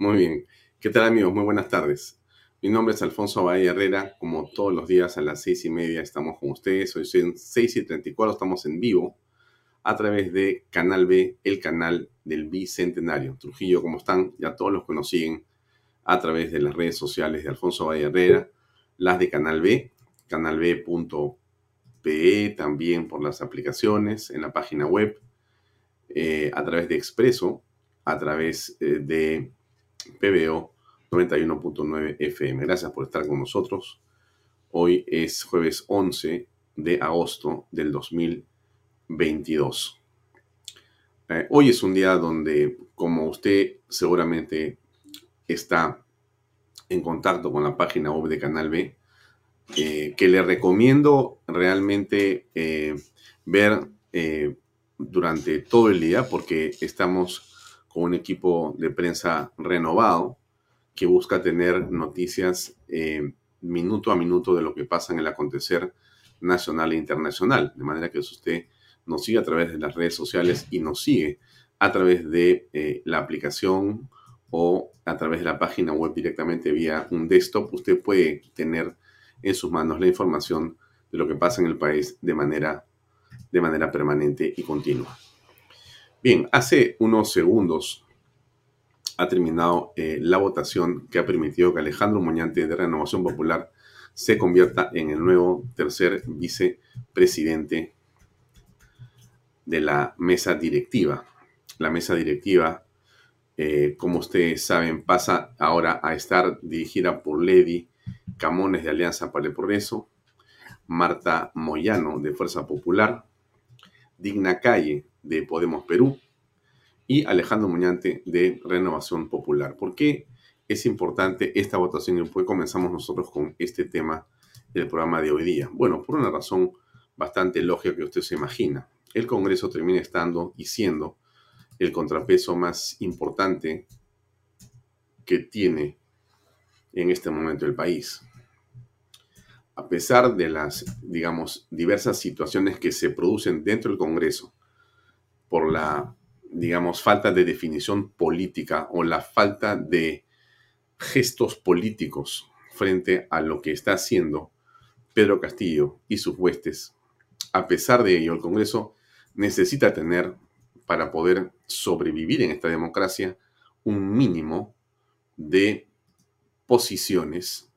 Muy bien. ¿Qué tal amigos? Muy buenas tardes. Mi nombre es Alfonso Bahía Herrera. Como todos los días a las seis y media estamos con ustedes. Hoy son seis y treinta y cuatro. Estamos en vivo a través de Canal B, el canal del Bicentenario. Trujillo, ¿cómo están? Ya todos los que nos siguen a través de las redes sociales de Alfonso Bahía Herrera, las de Canal B, canalb.pe, también por las aplicaciones en la página web, eh, a través de Expreso, a través eh, de PBO 91.9 FM. Gracias por estar con nosotros. Hoy es jueves 11 de agosto del 2022. Eh, hoy es un día donde, como usted seguramente está en contacto con la página web de Canal B, eh, que le recomiendo realmente eh, ver durante todo el día porque estamos con un equipo de prensa renovado que busca tener noticias eh, minuto a minuto de lo que pasa en el acontecer nacional e internacional. De manera que si usted nos sigue a través de las redes sociales y nos sigue a través de eh, la aplicación o a través de la página web directamente vía un desktop, usted puede tener en sus manos la información de lo que pasa en el país de manera, de manera permanente y continua. Bien, hace unos segundos ha terminado eh, la votación que ha permitido que Alejandro Muñante de Renovación Popular se convierta en el nuevo tercer vicepresidente de la mesa directiva. La mesa directiva, eh, como ustedes saben, pasa ahora a estar dirigida por Lady Camones de Alianza para el Progreso, Marta Moyano de Fuerza Popular, Digna Calle de Podemos Perú y Alejandro Muñante de Renovación Popular. ¿Por qué es importante esta votación y por qué comenzamos nosotros con este tema del programa de hoy día? Bueno, por una razón bastante lógica que usted se imagina. El Congreso termina estando y siendo el contrapeso más importante que tiene en este momento el país. A pesar de las, digamos, diversas situaciones que se producen dentro del Congreso, por la, digamos, falta de definición política o la falta de gestos políticos frente a lo que está haciendo Pedro Castillo y sus huestes. A pesar de ello, el Congreso necesita tener, para poder sobrevivir en esta democracia, un mínimo de posiciones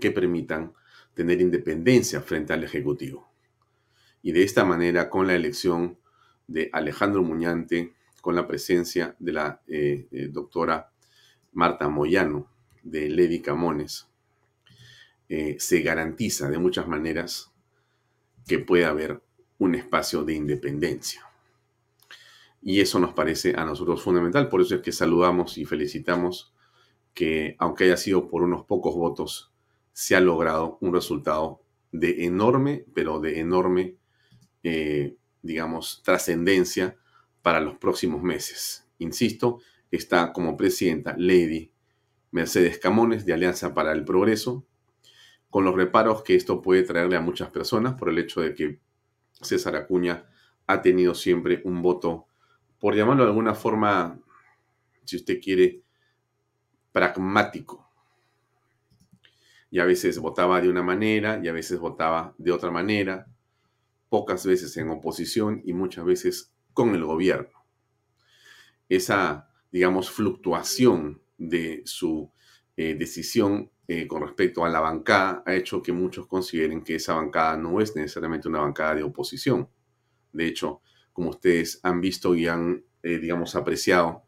que permitan tener independencia frente al Ejecutivo. Y de esta manera, con la elección de Alejandro Muñante con la presencia de la eh, eh, doctora Marta Moyano de Lady Camones, eh, se garantiza de muchas maneras que puede haber un espacio de independencia. Y eso nos parece a nosotros fundamental, por eso es que saludamos y felicitamos que, aunque haya sido por unos pocos votos, se ha logrado un resultado de enorme, pero de enorme digamos, trascendencia para los próximos meses. Insisto, está como presidenta Lady Mercedes Camones de Alianza para el Progreso, con los reparos que esto puede traerle a muchas personas por el hecho de que César Acuña ha tenido siempre un voto, por llamarlo de alguna forma, si usted quiere, pragmático. Y a veces votaba de una manera y a veces votaba de otra manera, pocas veces en oposición y muchas veces con el gobierno. Esa, digamos, fluctuación de su eh, decisión eh, con respecto a la bancada ha hecho que muchos consideren que esa bancada no es necesariamente una bancada de oposición. De hecho, como ustedes han visto y han, eh, digamos, apreciado,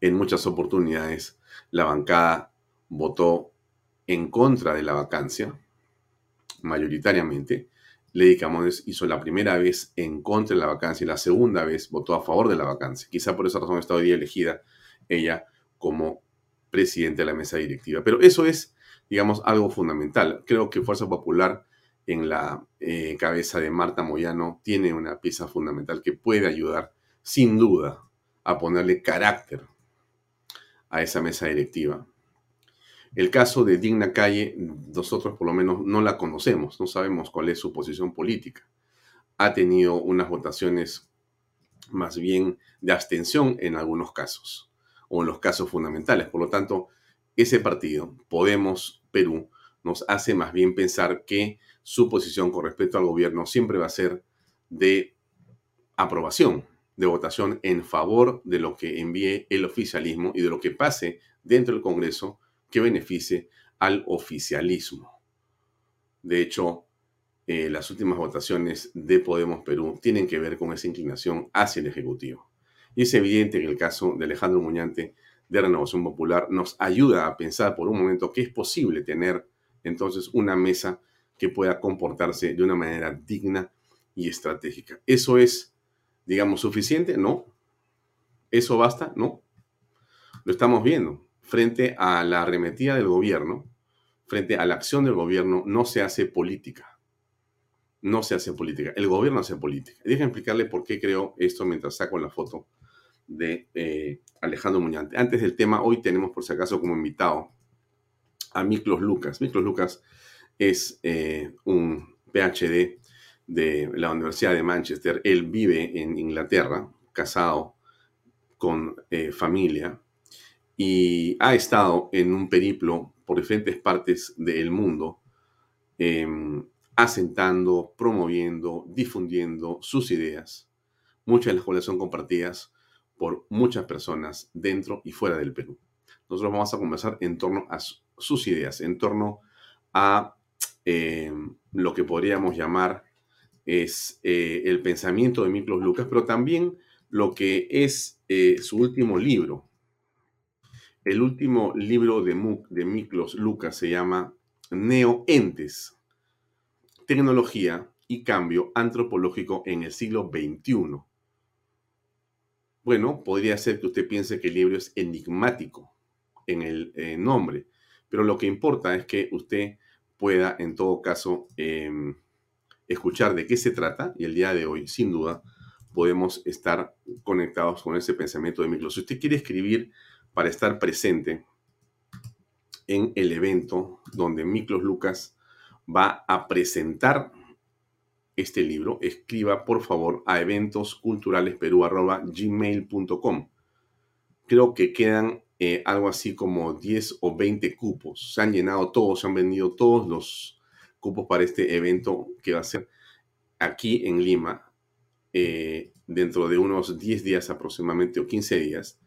en muchas oportunidades la bancada votó en contra de la vacancia, mayoritariamente. Lady Camones hizo la primera vez en contra de la vacancia y la segunda vez votó a favor de la vacancia. Quizá por esa razón está hoy elegida ella como presidente de la mesa directiva. Pero eso es, digamos, algo fundamental. Creo que Fuerza Popular en la eh, cabeza de Marta Moyano tiene una pieza fundamental que puede ayudar, sin duda, a ponerle carácter a esa mesa directiva. El caso de Digna Calle, nosotros por lo menos no la conocemos, no sabemos cuál es su posición política. Ha tenido unas votaciones más bien de abstención en algunos casos o en los casos fundamentales. Por lo tanto, ese partido, Podemos Perú, nos hace más bien pensar que su posición con respecto al gobierno siempre va a ser de aprobación, de votación en favor de lo que envíe el oficialismo y de lo que pase dentro del Congreso que beneficie al oficialismo. De hecho, eh, las últimas votaciones de Podemos Perú tienen que ver con esa inclinación hacia el Ejecutivo. Y es evidente que el caso de Alejandro Muñante de Renovación Popular nos ayuda a pensar por un momento que es posible tener entonces una mesa que pueda comportarse de una manera digna y estratégica. ¿Eso es, digamos, suficiente? No. ¿Eso basta? No. Lo estamos viendo. Frente a la arremetida del gobierno, frente a la acción del gobierno, no se hace política. No se hace política. El gobierno hace política. Déjenme explicarle por qué creo esto mientras saco la foto de eh, Alejandro Muñante. Antes del tema, hoy tenemos por si acaso como invitado a Miklos Lucas. Miklos Lucas es eh, un PhD de la Universidad de Manchester. Él vive en Inglaterra, casado con eh, familia, y ha estado en un periplo por diferentes partes del mundo, em, asentando, promoviendo, difundiendo sus ideas, muchas de las cuales son compartidas por muchas personas dentro y fuera del Perú. Nosotros vamos a conversar en torno a sus ideas, en torno a eh, lo que podríamos llamar es eh, el pensamiento de Miklos Lucas, pero también lo que es eh, su último libro. El último libro de, de Miklos Lucas se llama Neoentes, tecnología y cambio antropológico en el siglo XXI. Bueno, podría ser que usted piense que el libro es enigmático en el eh, nombre, pero lo que importa es que usted pueda, en todo caso, em, escuchar de qué se trata y el día de hoy, sin duda, podemos estar conectados con ese pensamiento de Miklos. Si usted quiere escribir para estar presente en el evento donde Miklos Lucas va a presentar este libro, escriba por favor a eventosculturalesperú.gmail.com. Creo que quedan eh, algo así como 10 o 20 cupos. Se han llenado todos, se han vendido todos los cupos para este evento que va a ser aquí en Lima eh, dentro de unos 10 días aproximadamente o 15 días.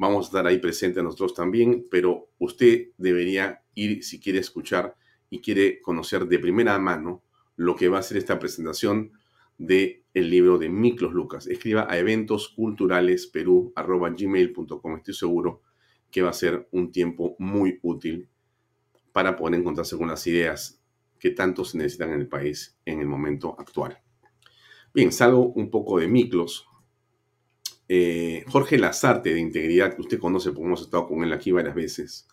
Vamos a estar ahí presentes nosotros también, pero usted debería ir si quiere escuchar y quiere conocer de primera mano lo que va a ser esta presentación del el libro de Miklos Lucas. Escriba a eventosculturalesperú.gmail.com. Estoy seguro que va a ser un tiempo muy útil para poder encontrarse con las ideas que tanto se necesitan en el país en el momento actual. Bien, salgo un poco de Miklos. Eh, Jorge Lazarte de Integridad, que usted conoce porque hemos estado con él aquí varias veces.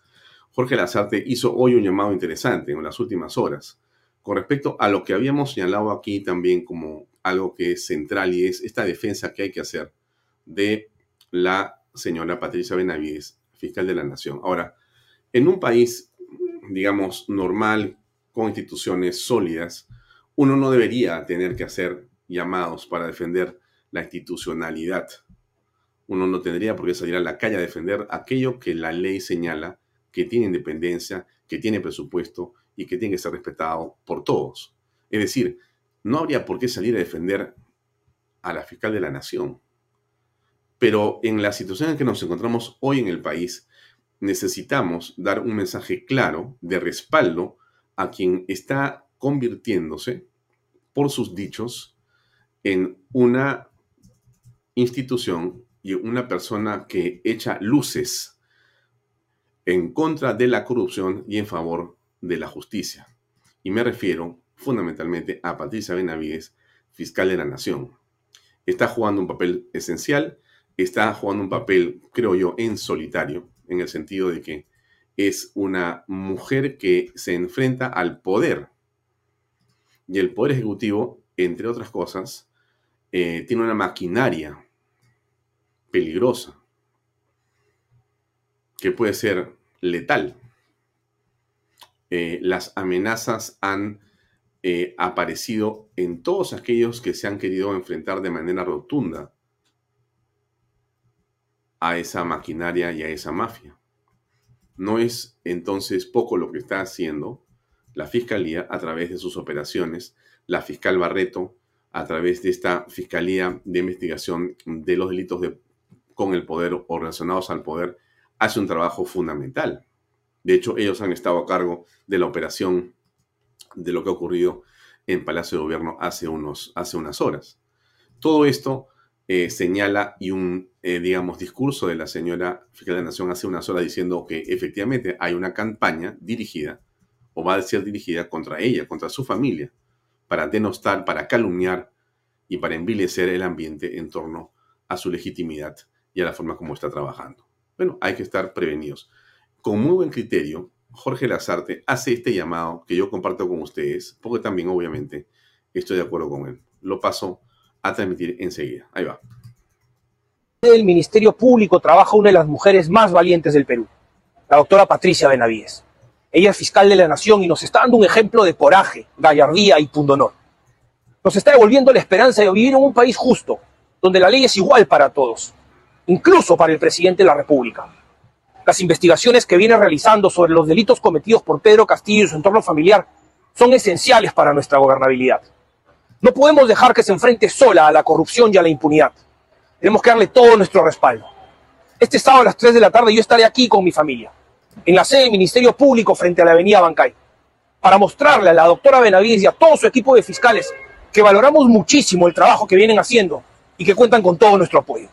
Jorge Lazarte hizo hoy un llamado interesante en las últimas horas con respecto a lo que habíamos señalado aquí también como algo que es central y es esta defensa que hay que hacer de la señora Patricia Benavides, fiscal de la Nación. Ahora, en un país, digamos, normal, con instituciones sólidas, uno no debería tener que hacer llamados para defender la institucionalidad. Uno no tendría por qué salir a la calle a defender aquello que la ley señala que tiene independencia, que tiene presupuesto y que tiene que ser respetado por todos. Es decir, no habría por qué salir a defender a la fiscal de la nación. Pero en la situación en que nos encontramos hoy en el país, necesitamos dar un mensaje claro de respaldo a quien está convirtiéndose, por sus dichos, en una institución una persona que echa luces en contra de la corrupción y en favor de la justicia. Y me refiero fundamentalmente a Patricia Benavides, fiscal de la Nación. Está jugando un papel esencial, está jugando un papel, creo yo, en solitario, en el sentido de que es una mujer que se enfrenta al poder. Y el poder ejecutivo, entre otras cosas, eh, tiene una maquinaria peligrosa que puede ser letal. Eh, las amenazas han eh, aparecido en todos aquellos que se han querido enfrentar de manera rotunda a esa maquinaria y a esa mafia. No es entonces poco lo que está haciendo la Fiscalía a través de sus operaciones, la fiscal Barreto a través de esta Fiscalía de Investigación de los Delitos de, con el Poder o relacionados al poder, hace un trabajo fundamental. De hecho, ellos han estado a cargo de la operación de lo que ha ocurrido en Palacio de Gobierno hace, unos, hace unas horas. Todo esto eh, señala y un, eh, digamos, discurso de la señora fiscal de la Nación hace unas horas diciendo que efectivamente hay una campaña dirigida o va a ser dirigida contra ella, contra su familia, para denostar, para calumniar y para envilecer el ambiente en torno a su legitimidad y a la forma como está trabajando. Bueno, hay que estar prevenidos. Con muy buen criterio, Jorge Lazarte hace este llamado que yo comparto con ustedes, porque también obviamente estoy de acuerdo con él. Lo paso a transmitir enseguida. Ahí va. El Ministerio Público trabaja una de las mujeres más valientes del Perú, la doctora Patricia Benavides. Ella es fiscal de la Nación y nos está dando un ejemplo de coraje, gallardía y pundonor. Nos está devolviendo la esperanza de vivir en un país justo, donde la ley es igual para todos, incluso para el presidente de la República. Las investigaciones que viene realizando sobre los delitos cometidos por Pedro Castillo y su entorno familiar son esenciales para nuestra gobernabilidad. No podemos dejar que se enfrente sola a la corrupción y a la impunidad. Tenemos que darle todo nuestro respaldo. Este sábado a las 3 de la tarde yo estaré aquí con mi familia, en la sede del Ministerio Público frente a la avenida Bancay, para mostrarle a la doctora Benavides y a todo su equipo de fiscales que valoramos muchísimo el trabajo que vienen haciendo y que cuentan con todo nuestro apoyo.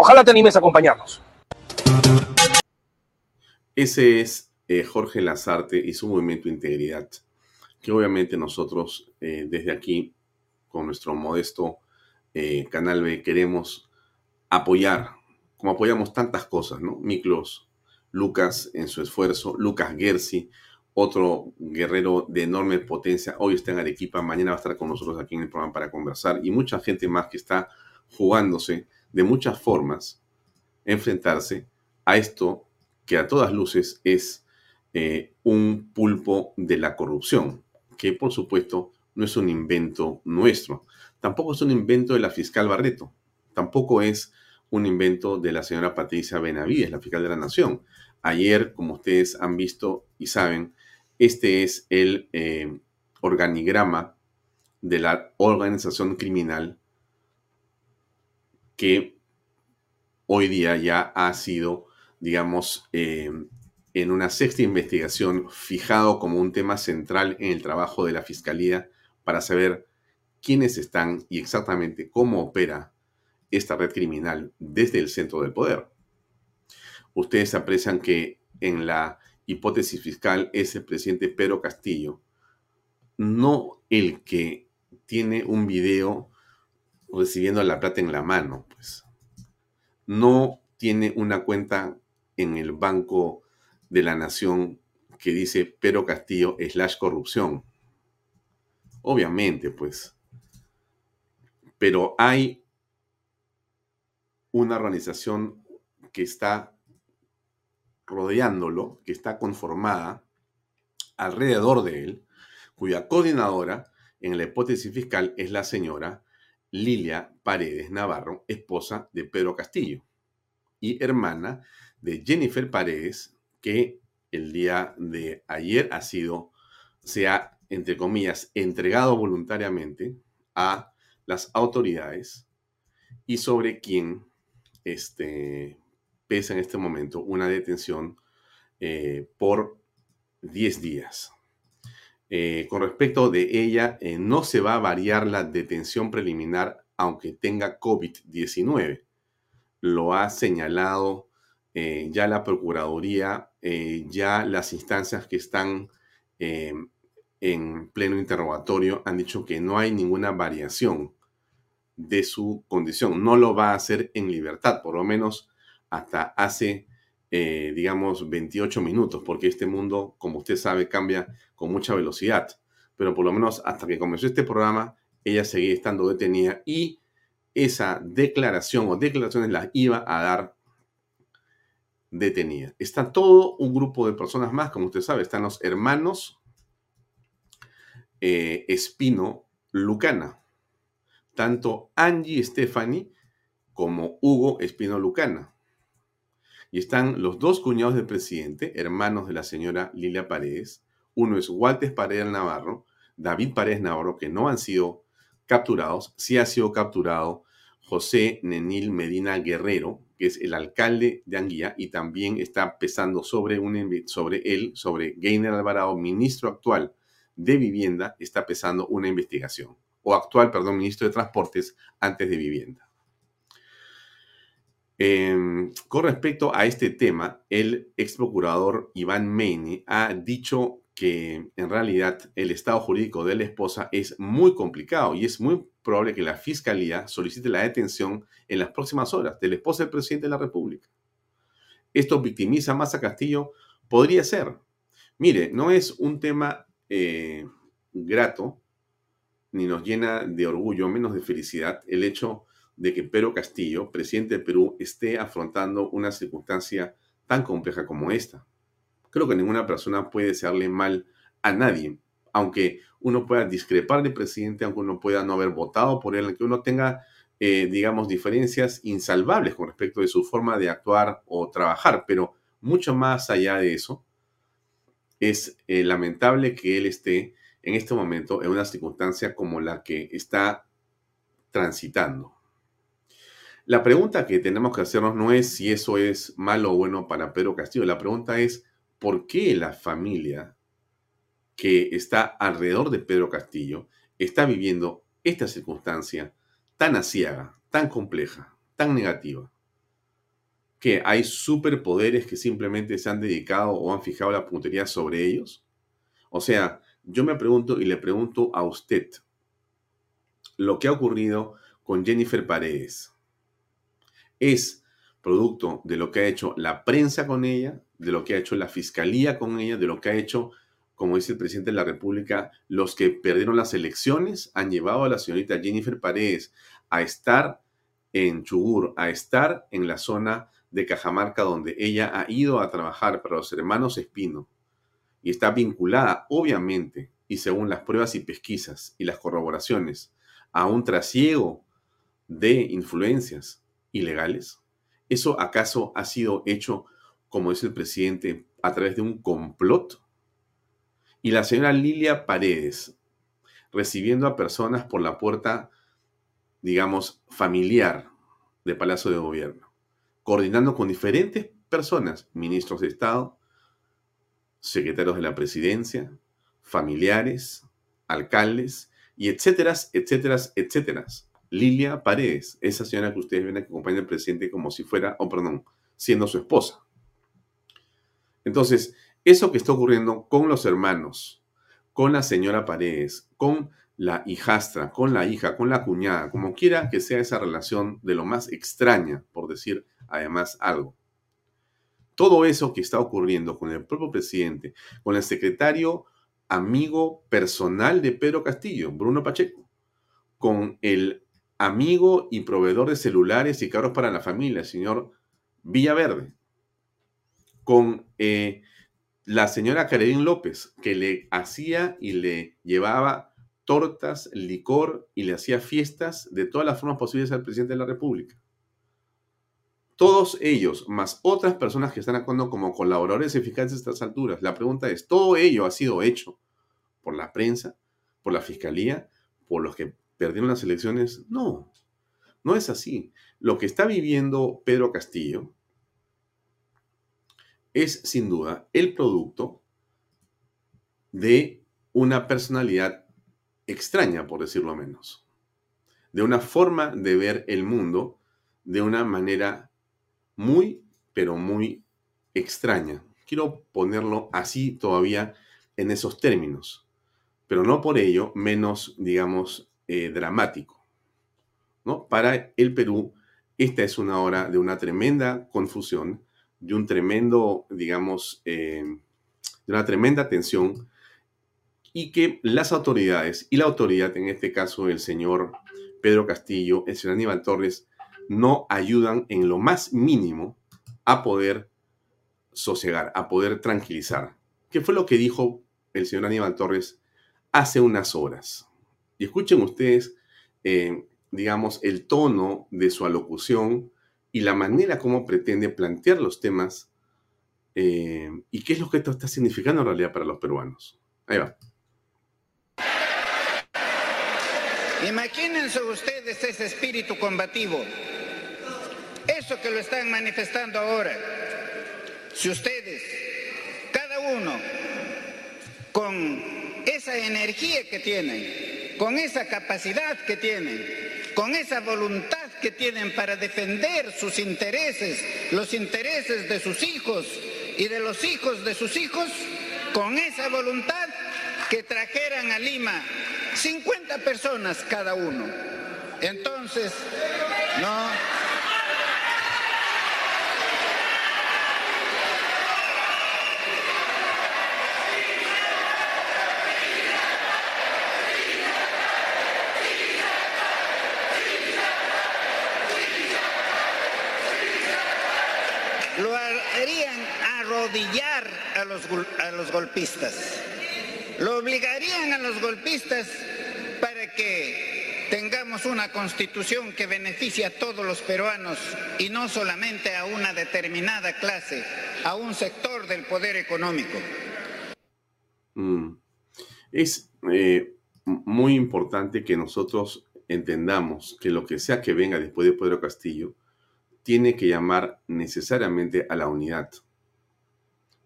Ojalá te animes a acompañarnos. Ese es eh, Jorge Lazarte y su movimiento Integridad que obviamente nosotros eh, desde aquí, con nuestro modesto eh, Canal B, queremos apoyar, como apoyamos tantas cosas, ¿no? Miklos, Lucas en su esfuerzo, Lucas Gersi, otro guerrero de enorme potencia, hoy está en Arequipa, mañana va a estar con nosotros aquí en el programa para conversar, y mucha gente más que está jugándose de muchas formas enfrentarse a esto que a todas luces es eh, un pulpo de la corrupción que por supuesto no es un invento nuestro. Tampoco es un invento de la fiscal Barreto. Tampoco es un invento de la señora Patricia Benavides, la fiscal de la Nación. Ayer, como ustedes han visto y saben, este es el eh, organigrama de la organización criminal que hoy día ya ha sido, digamos, eh, en una sexta investigación fijado como un tema central en el trabajo de la Fiscalía para saber quiénes están y exactamente cómo opera esta red criminal desde el centro del poder. Ustedes aprecian que en la hipótesis fiscal es el presidente Pedro Castillo, no el que tiene un video recibiendo la plata en la mano, pues. No tiene una cuenta en el banco de la nación que dice Pero Castillo slash corrupción. Obviamente, pues. Pero hay una organización que está rodeándolo, que está conformada alrededor de él, cuya coordinadora en la hipótesis fiscal es la señora Lilia Paredes Navarro, esposa de Pedro Castillo y hermana de Jennifer Paredes, que el día de ayer ha sido, se ha, entre comillas, entregado voluntariamente a las autoridades y sobre quien este, pesa en este momento una detención eh, por 10 días. Eh, con respecto de ella, eh, no se va a variar la detención preliminar aunque tenga COVID-19. Lo ha señalado ya la Procuraduría, ya las instancias que están en pleno interrogatorio han dicho que no hay ninguna variación de su condición. No lo va a hacer en libertad, por lo menos hasta hace, eh, digamos, 28 minutos, porque este mundo, como usted sabe, cambia con mucha velocidad. Pero por lo menos hasta que comenzó este programa, ella seguía estando detenida y esa declaración o declaraciones las iba a dar detenida. Está todo un grupo de personas más, como usted sabe, están los hermanos eh, Espino Lucana, tanto Angie Stephanie como Hugo Espino Lucana. Y están los dos cuñados del presidente, hermanos de la señora Lilia Paredes. Uno es Walter Paredes Navarro, David Paredes Navarro, que no han sido capturados. Sí ha sido capturado José Nenil Medina Guerrero, que es el alcalde de Anguía, y también está pesando sobre, sobre él, sobre Gainer Alvarado, ministro actual de Vivienda, está pesando una investigación o actual, perdón, ministro de Transportes antes de vivienda. Em, con respecto a este tema, el ex procurador Iván Meini ha dicho que en realidad el estado jurídico de la esposa es muy complicado y es muy probable que la fiscalía solicite la detención en las próximas horas de la esposa del presidente de la República. ¿Esto victimiza más a Castillo? Podría ser. Mire, no es un tema eh, grato ni nos llena de orgullo, menos de felicidad, el hecho de que Pedro Castillo, presidente de Perú, esté afrontando una circunstancia tan compleja como esta. Creo que ninguna persona puede desearle mal a nadie, aunque uno pueda discrepar del presidente, aunque uno pueda no haber votado por él, aunque uno tenga, eh, digamos, diferencias insalvables con respecto de su forma de actuar o trabajar, pero mucho más allá de eso, es eh, lamentable que él esté en este momento en una circunstancia como la que está transitando. La pregunta que tenemos que hacernos no es si eso es malo o bueno para Pedro Castillo. La pregunta es por qué la familia que está alrededor de Pedro Castillo está viviendo esta circunstancia tan asiaga, tan compleja, tan negativa. Que hay superpoderes que simplemente se han dedicado o han fijado la puntería sobre ellos. O sea, yo me pregunto y le pregunto a usted lo que ha ocurrido con Jennifer Paredes. ¿Es producto de lo que ha hecho la prensa con ella, de lo que ha hecho la fiscalía con ella, de lo que ha hecho, como dice el presidente de la República, los que perdieron las elecciones han llevado a la señorita Jennifer Paredes a estar en Chugur, a estar en la zona de Cajamarca donde ella ha ido a trabajar para los hermanos Espino y está vinculada, obviamente, y según las pruebas y pesquisas y las corroboraciones, a un trasiego de influencias ilegales? ¿Eso acaso ha sido hecho, como dice el presidente, a través de un complot? Y la señora Lilia Paredes, recibiendo a personas por la puerta, digamos, familiar de Palacio de Gobierno, coordinando con diferentes personas, ministros de Estado, secretarios de la presidencia, familiares, alcaldes y etcétera, etcétera, etcétera. Lilia Paredes, esa señora que ustedes ven que acompaña al presidente como si fuera, o oh, perdón, siendo su esposa. Entonces, eso que está ocurriendo con los hermanos, con la señora Paredes, con la hijastra, con la hija, con la cuñada, como quiera que sea esa relación de lo más extraña, por decir además algo todo eso que está ocurriendo con el propio presidente, con el secretario amigo personal de Pedro Castillo, Bruno Pacheco, con el amigo y proveedor de celulares y carros para la familia, el señor Villaverde, con eh, la señora Karenín López, que le hacía y le llevaba tortas, licor y le hacía fiestas de todas las formas posibles al presidente de la República. Todos ellos, más otras personas que están actuando como colaboradores eficaces a estas alturas. La pregunta es, ¿todo ello ha sido hecho por la prensa, por la fiscalía, por los que perdieron las elecciones? No, no es así. Lo que está viviendo Pedro Castillo es sin duda el producto de una personalidad extraña, por decirlo menos, de una forma de ver el mundo de una manera muy, pero muy extraña. Quiero ponerlo así todavía en esos términos, pero no por ello menos, digamos, eh, dramático. ¿no? Para el Perú, esta es una hora de una tremenda confusión, de un tremendo, digamos, eh, de una tremenda tensión y que las autoridades y la autoridad, en este caso el señor Pedro Castillo, el señor Aníbal Torres, no ayudan en lo más mínimo a poder sosegar, a poder tranquilizar. ¿Qué fue lo que dijo el señor Aníbal Torres hace unas horas? Y escuchen ustedes, eh, digamos, el tono de su alocución y la manera como pretende plantear los temas eh, y qué es lo que esto está significando en realidad para los peruanos. Ahí va. Imagínense ustedes ese espíritu combativo eso que lo están manifestando ahora. Si ustedes, cada uno, con esa energía que tienen, con esa capacidad que tienen, con esa voluntad que tienen para defender sus intereses, los intereses de sus hijos y de los hijos de sus hijos, con esa voluntad que trajeran a Lima 50 personas cada uno. Entonces, no, a los, a los golpistas. Lo obligarían a los golpistas para que tengamos una constitución que beneficie a todos los peruanos y no solamente a una determinada clase, a un sector del poder económico. Mm. Es eh, muy importante que nosotros entendamos que lo que sea que venga después de Pedro Castillo tiene que llamar necesariamente a la unidad.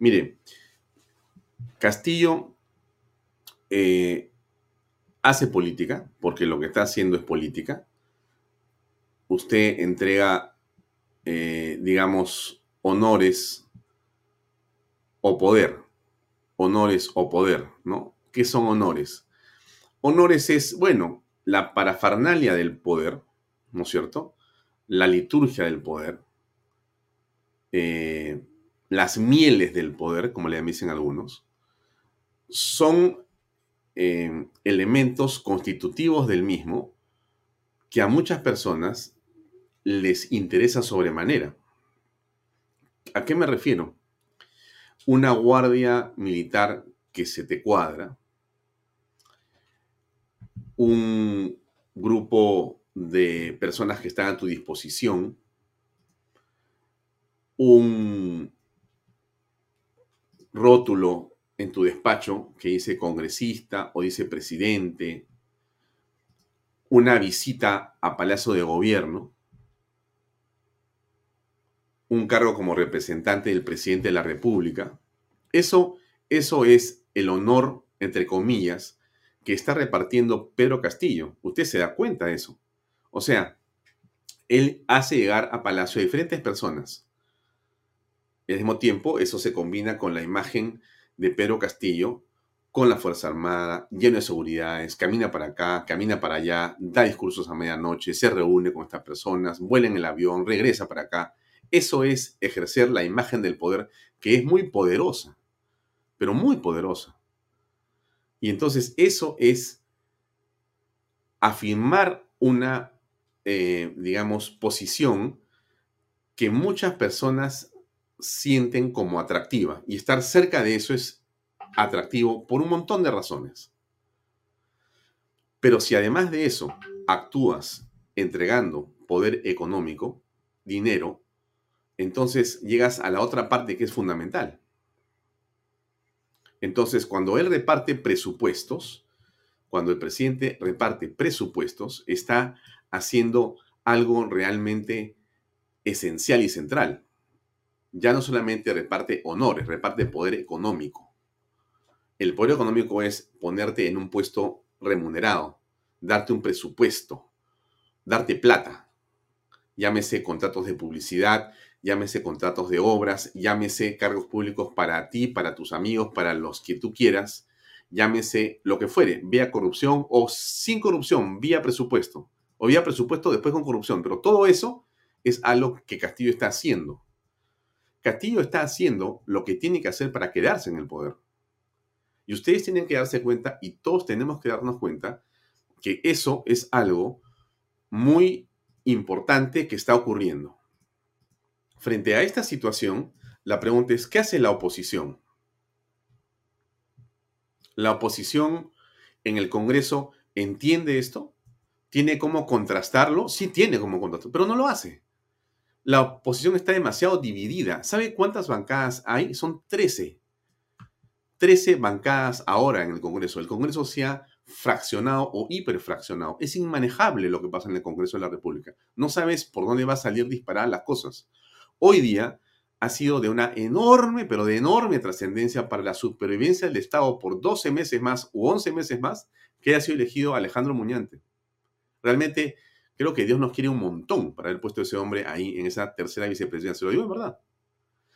Mire, Castillo eh, hace política, porque lo que está haciendo es política. Usted entrega, eh, digamos, honores o poder. Honores o poder, ¿no? ¿Qué son honores? Honores es, bueno, la parafernalia del poder, ¿no es cierto? La liturgia del poder. Eh, las mieles del poder, como le dicen algunos, son eh, elementos constitutivos del mismo que a muchas personas les interesa sobremanera. ¿A qué me refiero? Una guardia militar que se te cuadra, un grupo de personas que están a tu disposición, un rótulo en tu despacho que dice congresista o dice presidente, una visita a Palacio de Gobierno, un cargo como representante del presidente de la República, eso, eso es el honor, entre comillas, que está repartiendo Pedro Castillo. Usted se da cuenta de eso. O sea, él hace llegar a Palacio a diferentes personas al mismo tiempo, eso se combina con la imagen de Pedro Castillo con la Fuerza Armada, lleno de seguridades, camina para acá, camina para allá, da discursos a medianoche, se reúne con estas personas, vuela en el avión, regresa para acá. Eso es ejercer la imagen del poder que es muy poderosa, pero muy poderosa. Y entonces eso es afirmar una eh, digamos, posición que muchas personas sienten como atractiva. Y estar cerca de eso es atractivo por un montón de razones. Pero si además de eso actúas entregando poder económico, dinero, entonces llegas a la otra parte que es fundamental. Entonces, cuando él reparte presupuestos, cuando el presidente reparte presupuestos, está haciendo algo realmente esencial y central. Ya no solamente reparte honores, reparte poder económico. El poder económico es ponerte en un puesto remunerado, darte un presupuesto, darte plata. Llámese contratos de publicidad, llámese contratos de obras, llámese cargos públicos para ti, para tus amigos, para los que tú quieras, llámese lo que fuere, vía corrupción o sin corrupción, vía presupuesto, o vía presupuesto después con corrupción, pero todo eso es algo que Castillo está haciendo. Castillo está haciendo lo que tiene que hacer para quedarse en el poder. Y ustedes tienen que darse cuenta, y todos tenemos que darnos cuenta, que eso es algo muy importante que está ocurriendo. Frente a esta situación, la pregunta es, ¿qué hace la oposición? ¿La oposición en el Congreso entiende esto? ¿Tiene cómo contrastarlo? Sí tiene cómo contrastarlo, pero no lo hace. La oposición está demasiado dividida. ¿Sabe cuántas bancadas hay? Son 13. 13 bancadas ahora en el Congreso. El Congreso se ha fraccionado o hiperfraccionado. Es inmanejable lo que pasa en el Congreso de la República. No sabes por dónde va a salir disparar las cosas. Hoy día ha sido de una enorme, pero de enorme trascendencia para la supervivencia del Estado por 12 meses más u 11 meses más que haya sido elegido Alejandro Muñante. Realmente creo que Dios nos quiere un montón para haber puesto a ese hombre ahí en esa tercera vicepresidencia. Se lo digo en verdad.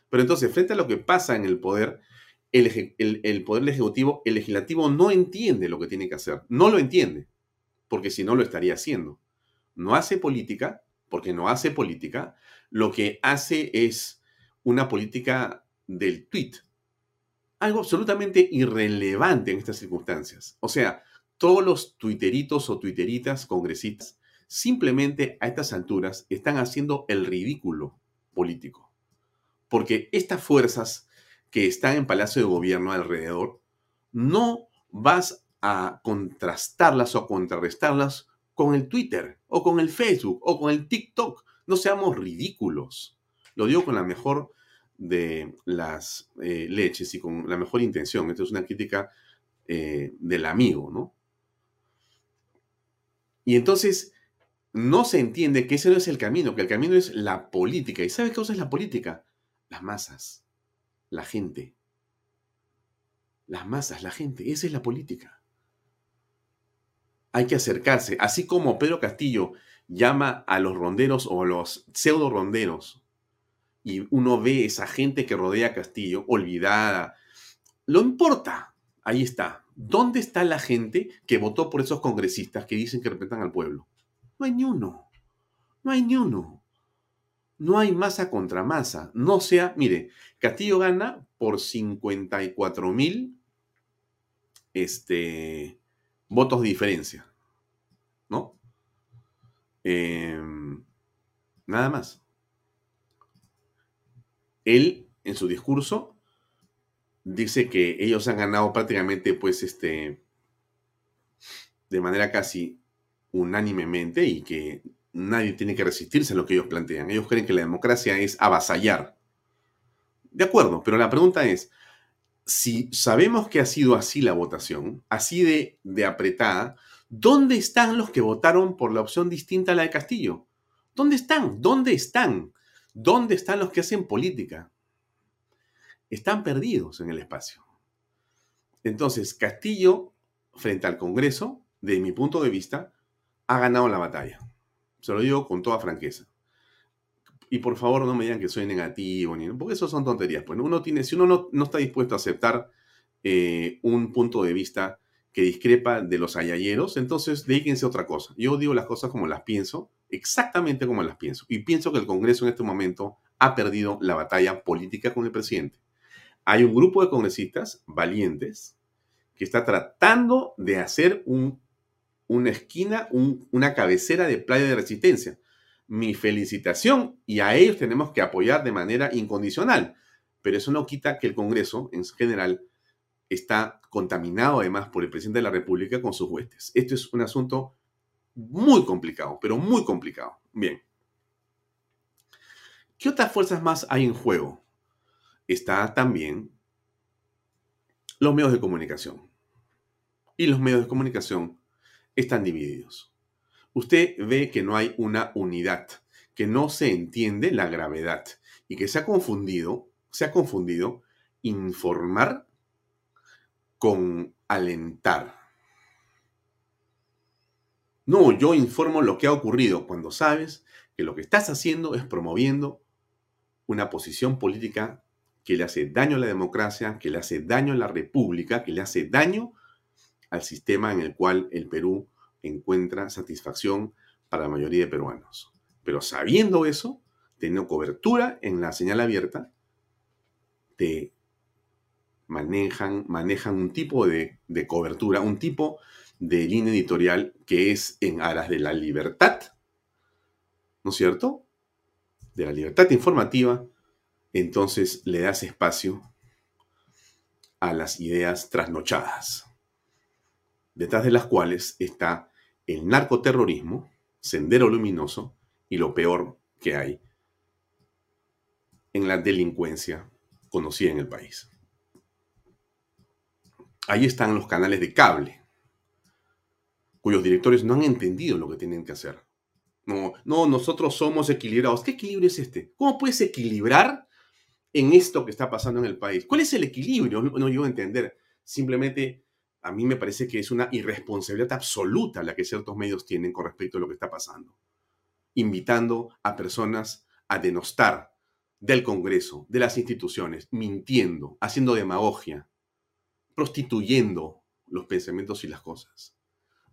Pero entonces, frente a lo que pasa en el poder, el, poder ejecutivo, el legislativo no entiende lo que tiene que hacer. No lo entiende, porque si no lo estaría haciendo. No hace política, porque no hace política. Lo que hace es una política del tweet. Algo absolutamente irrelevante en estas circunstancias. O sea, todos los tuiteritos o tuiteritas congresistas simplemente a estas alturas están haciendo el ridículo político. Porque estas fuerzas que están en Palacio de Gobierno alrededor, no vas a contrastarlas o contrarrestarlas con el Twitter o con el Facebook o con el TikTok. No seamos ridículos. Lo digo con la mejor de las eh, leches y con la mejor intención. Esto es una crítica eh, del amigo, ¿no? Y entonces, no se entiende que ese no es el camino, que el camino es la política. ¿Y sabe qué cosa es la política? Las masas, la gente. Las masas, la gente. Esa es la política. Hay que acercarse. Así como Pedro Castillo llama a los ronderos o a los pseudo ronderos y uno ve esa gente que rodea a Castillo, olvidada. Lo importa. Ahí está. ¿Dónde está la gente que votó por esos congresistas que dicen que representan al pueblo? No hay ni uno. No hay ni uno. No hay masa contra masa. No sea, mire, Castillo gana por 54 mil este, votos de diferencia. ¿No? Em, nada más. Él, en su discurso, dice que ellos han ganado prácticamente, pues, este, de manera casi unánimemente y que nadie tiene que resistirse a lo que ellos plantean. Ellos creen que la democracia es avasallar. De acuerdo, pero la pregunta es, si sabemos que ha sido así la votación, así de, de apretada, ¿dónde están los que votaron por la opción distinta a la de Castillo? ¿Dónde están? ¿Dónde están? ¿Dónde están los que hacen política? Están perdidos en el espacio. Entonces, Castillo, frente al Congreso, de mi punto de vista, ha ganado la batalla. Se lo digo con toda franqueza. Y por favor no me digan que soy negativo, ni, porque eso son tonterías. Pues uno tiene, si uno no, está dispuesto a aceptar eh, un punto de vista que discrepa de los ayayeros, entonces dedíquense a otra cosa. Yo digo las cosas como las pienso, exactamente como las pienso. Y pienso que el Congreso en este momento ha perdido la batalla política con el presidente. Hay un grupo de congresistas valientes que está tratando de hacer un una esquina, una cabecera de playa de resistencia. Mi felicitación y a ellos tenemos que apoyar de manera incondicional. Pero eso no quita que el Congreso, en general, está contaminado además por el presidente de la República con sus huestes. Esto es un asunto muy complicado, pero muy complicado. Bien. ¿Qué otras fuerzas más hay en juego? Está también los medios de comunicación. Y los medios de comunicación están divididos. Usted ve que no hay una unidad, que no se entiende la gravedad y que se ha confundido, se ha confundido informar con alentar. No, yo informo lo que ha ocurrido cuando sabes que lo que estás haciendo es promoviendo una posición política que le hace daño a la democracia, que le hace daño a la república, que le hace daño al sistema en el cual el Perú encuentra satisfacción para la mayoría de peruanos. Pero sabiendo eso, teniendo cobertura en la señal abierta, te manejan, manejan un tipo de, de cobertura, un tipo de línea editorial que es en aras de la libertad, ¿no es cierto? De la libertad informativa, entonces le das espacio a las ideas trasnochadas detrás de las cuales está el narcoterrorismo, sendero luminoso y lo peor que hay en la delincuencia conocida en el país. Ahí están los canales de cable, cuyos directores no han entendido lo que tienen que hacer. No, no, nosotros somos equilibrados. ¿Qué equilibrio es este? ¿Cómo puedes equilibrar en esto que está pasando en el país? ¿Cuál es el equilibrio? No, no llego a entender. Simplemente a mí me parece que es una irresponsabilidad absoluta la que ciertos medios tienen con respecto a lo que está pasando, invitando a personas a denostar del Congreso, de las instituciones, mintiendo, haciendo demagogia, prostituyendo los pensamientos y las cosas,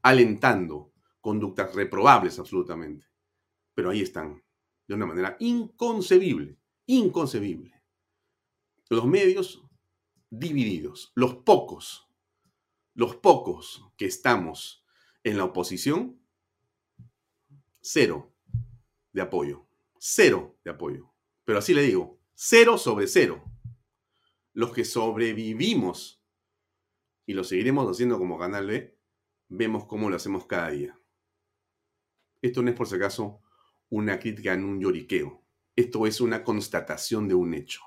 alentando conductas reprobables absolutamente. Pero ahí están, de una manera inconcebible, inconcebible. Los medios divididos, los pocos los pocos que estamos en la oposición, cero de apoyo. Cero de apoyo. Pero así le digo, cero sobre cero. Los que sobrevivimos y lo seguiremos haciendo como Canal B, vemos cómo lo hacemos cada día. Esto no es por si acaso una crítica en un lloriqueo. Esto es una constatación de un hecho.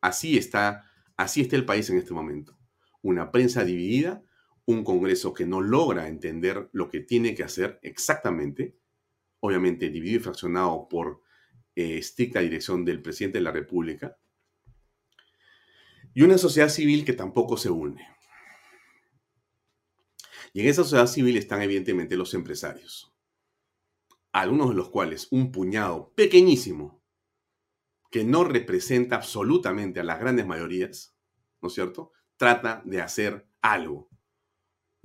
Así está, así está el país en este momento. Una prensa dividida un Congreso que no logra entender lo que tiene que hacer exactamente, obviamente dividido y fraccionado por eh, estricta dirección del presidente de la República, y una sociedad civil que tampoco se une. Y en esa sociedad civil están evidentemente los empresarios, algunos de los cuales un puñado pequeñísimo, que no representa absolutamente a las grandes mayorías, ¿no es cierto?, trata de hacer algo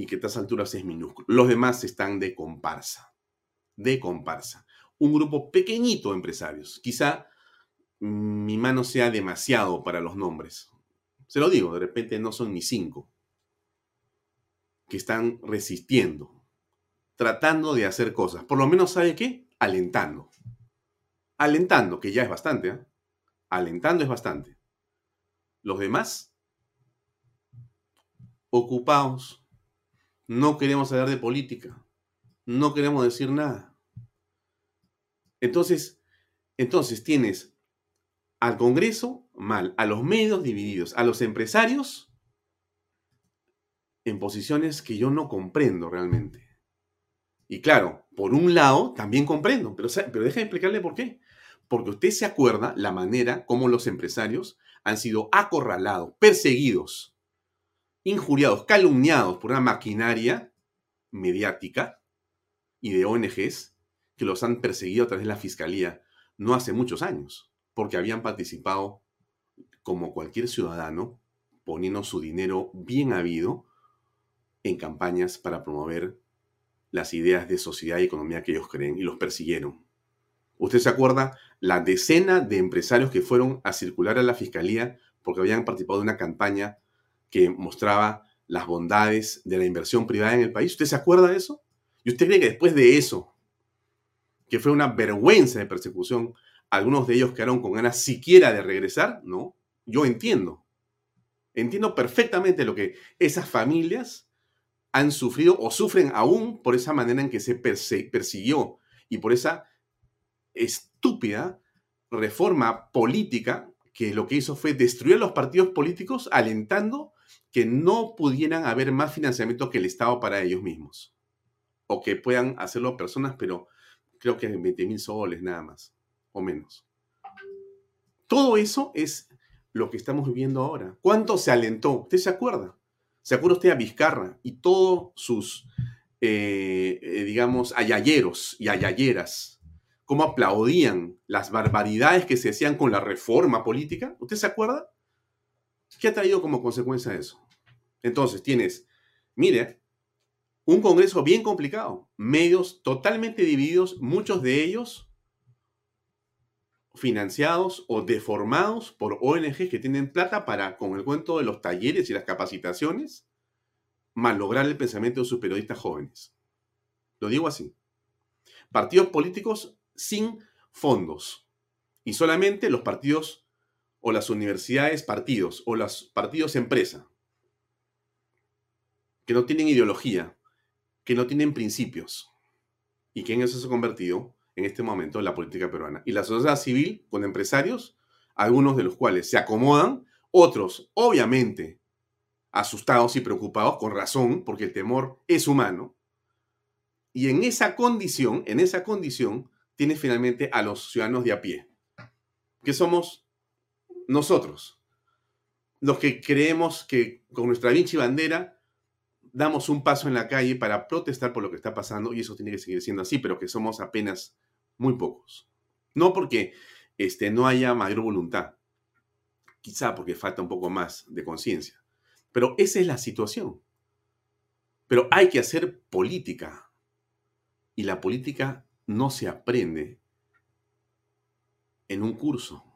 y que a estas alturas es minúsculo. Los demás están de comparsa, de comparsa. Un grupo pequeñito de empresarios. Quizá mm, mi mano sea demasiado para los nombres. Se lo digo, de repente no son ni cinco. Que están resistiendo, tratando de hacer cosas. Por lo menos, ¿sabe qué? Alentando. Alentando, que ya es bastante. ¿eh? Alentando es bastante. Los demás, ocupados no queremos hablar de política. No queremos decir nada. Entonces, entonces tienes al Congreso mal, a los medios divididos, a los empresarios en posiciones que yo no comprendo realmente. Y claro, por un lado también comprendo, pero, pero déjame explicarle por qué. Porque usted se acuerda la manera como los empresarios han sido acorralados, perseguidos, injuriados, calumniados por una maquinaria mediática y de ONGs que los han perseguido a través de la fiscalía no hace muchos años, porque habían participado como cualquier ciudadano, poniendo su dinero bien habido en campañas para promover las ideas de sociedad y economía que ellos creen y los persiguieron. ¿Usted se acuerda la decena de empresarios que fueron a circular a la fiscalía porque habían participado de una campaña que mostraba las bondades de la inversión privada en el país. ¿Usted se acuerda de eso? ¿Y usted cree que después de eso, que fue una vergüenza de persecución, algunos de ellos quedaron con ganas siquiera de regresar? No, yo entiendo. Entiendo perfectamente lo que esas familias han sufrido o sufren aún por esa manera en que se persiguió y por esa estúpida reforma política que lo que hizo fue destruir los partidos políticos alentando que no pudieran haber más financiamiento que el Estado para ellos mismos. O que puedan hacerlo personas, pero creo que en 20 mil soles nada más, o menos. Todo eso es lo que estamos viviendo ahora. ¿Cuánto se alentó? ¿Usted se acuerda? ¿Se acuerda usted a Vizcarra y todos sus, eh, eh, digamos, ayayeros y ayayeras? ¿Cómo aplaudían las barbaridades que se hacían con la reforma política? ¿Usted se acuerda? ¿Qué ha traído como consecuencia eso? Entonces tienes, mire, un Congreso bien complicado, medios totalmente divididos, muchos de ellos financiados o deformados por ONGs que tienen plata para, con el cuento de los talleres y las capacitaciones, malograr el pensamiento de sus periodistas jóvenes. Lo digo así. Partidos políticos sin fondos. Y solamente los partidos o las universidades partidos o los partidos empresa. Que no tienen ideología, que no tienen principios. Y que en eso se ha convertido en este momento en la política peruana. Y la sociedad civil con empresarios, algunos de los cuales se acomodan, otros obviamente asustados y preocupados con razón, porque el temor es humano. Y en esa condición, en esa condición, tiene finalmente a los ciudadanos de a pie, que somos nosotros, los que creemos que con nuestra Vinci bandera damos un paso en la calle para protestar por lo que está pasando y eso tiene que seguir siendo así, pero que somos apenas muy pocos. No porque este, no haya mayor voluntad, quizá porque falta un poco más de conciencia, pero esa es la situación. Pero hay que hacer política y la política no se aprende en un curso.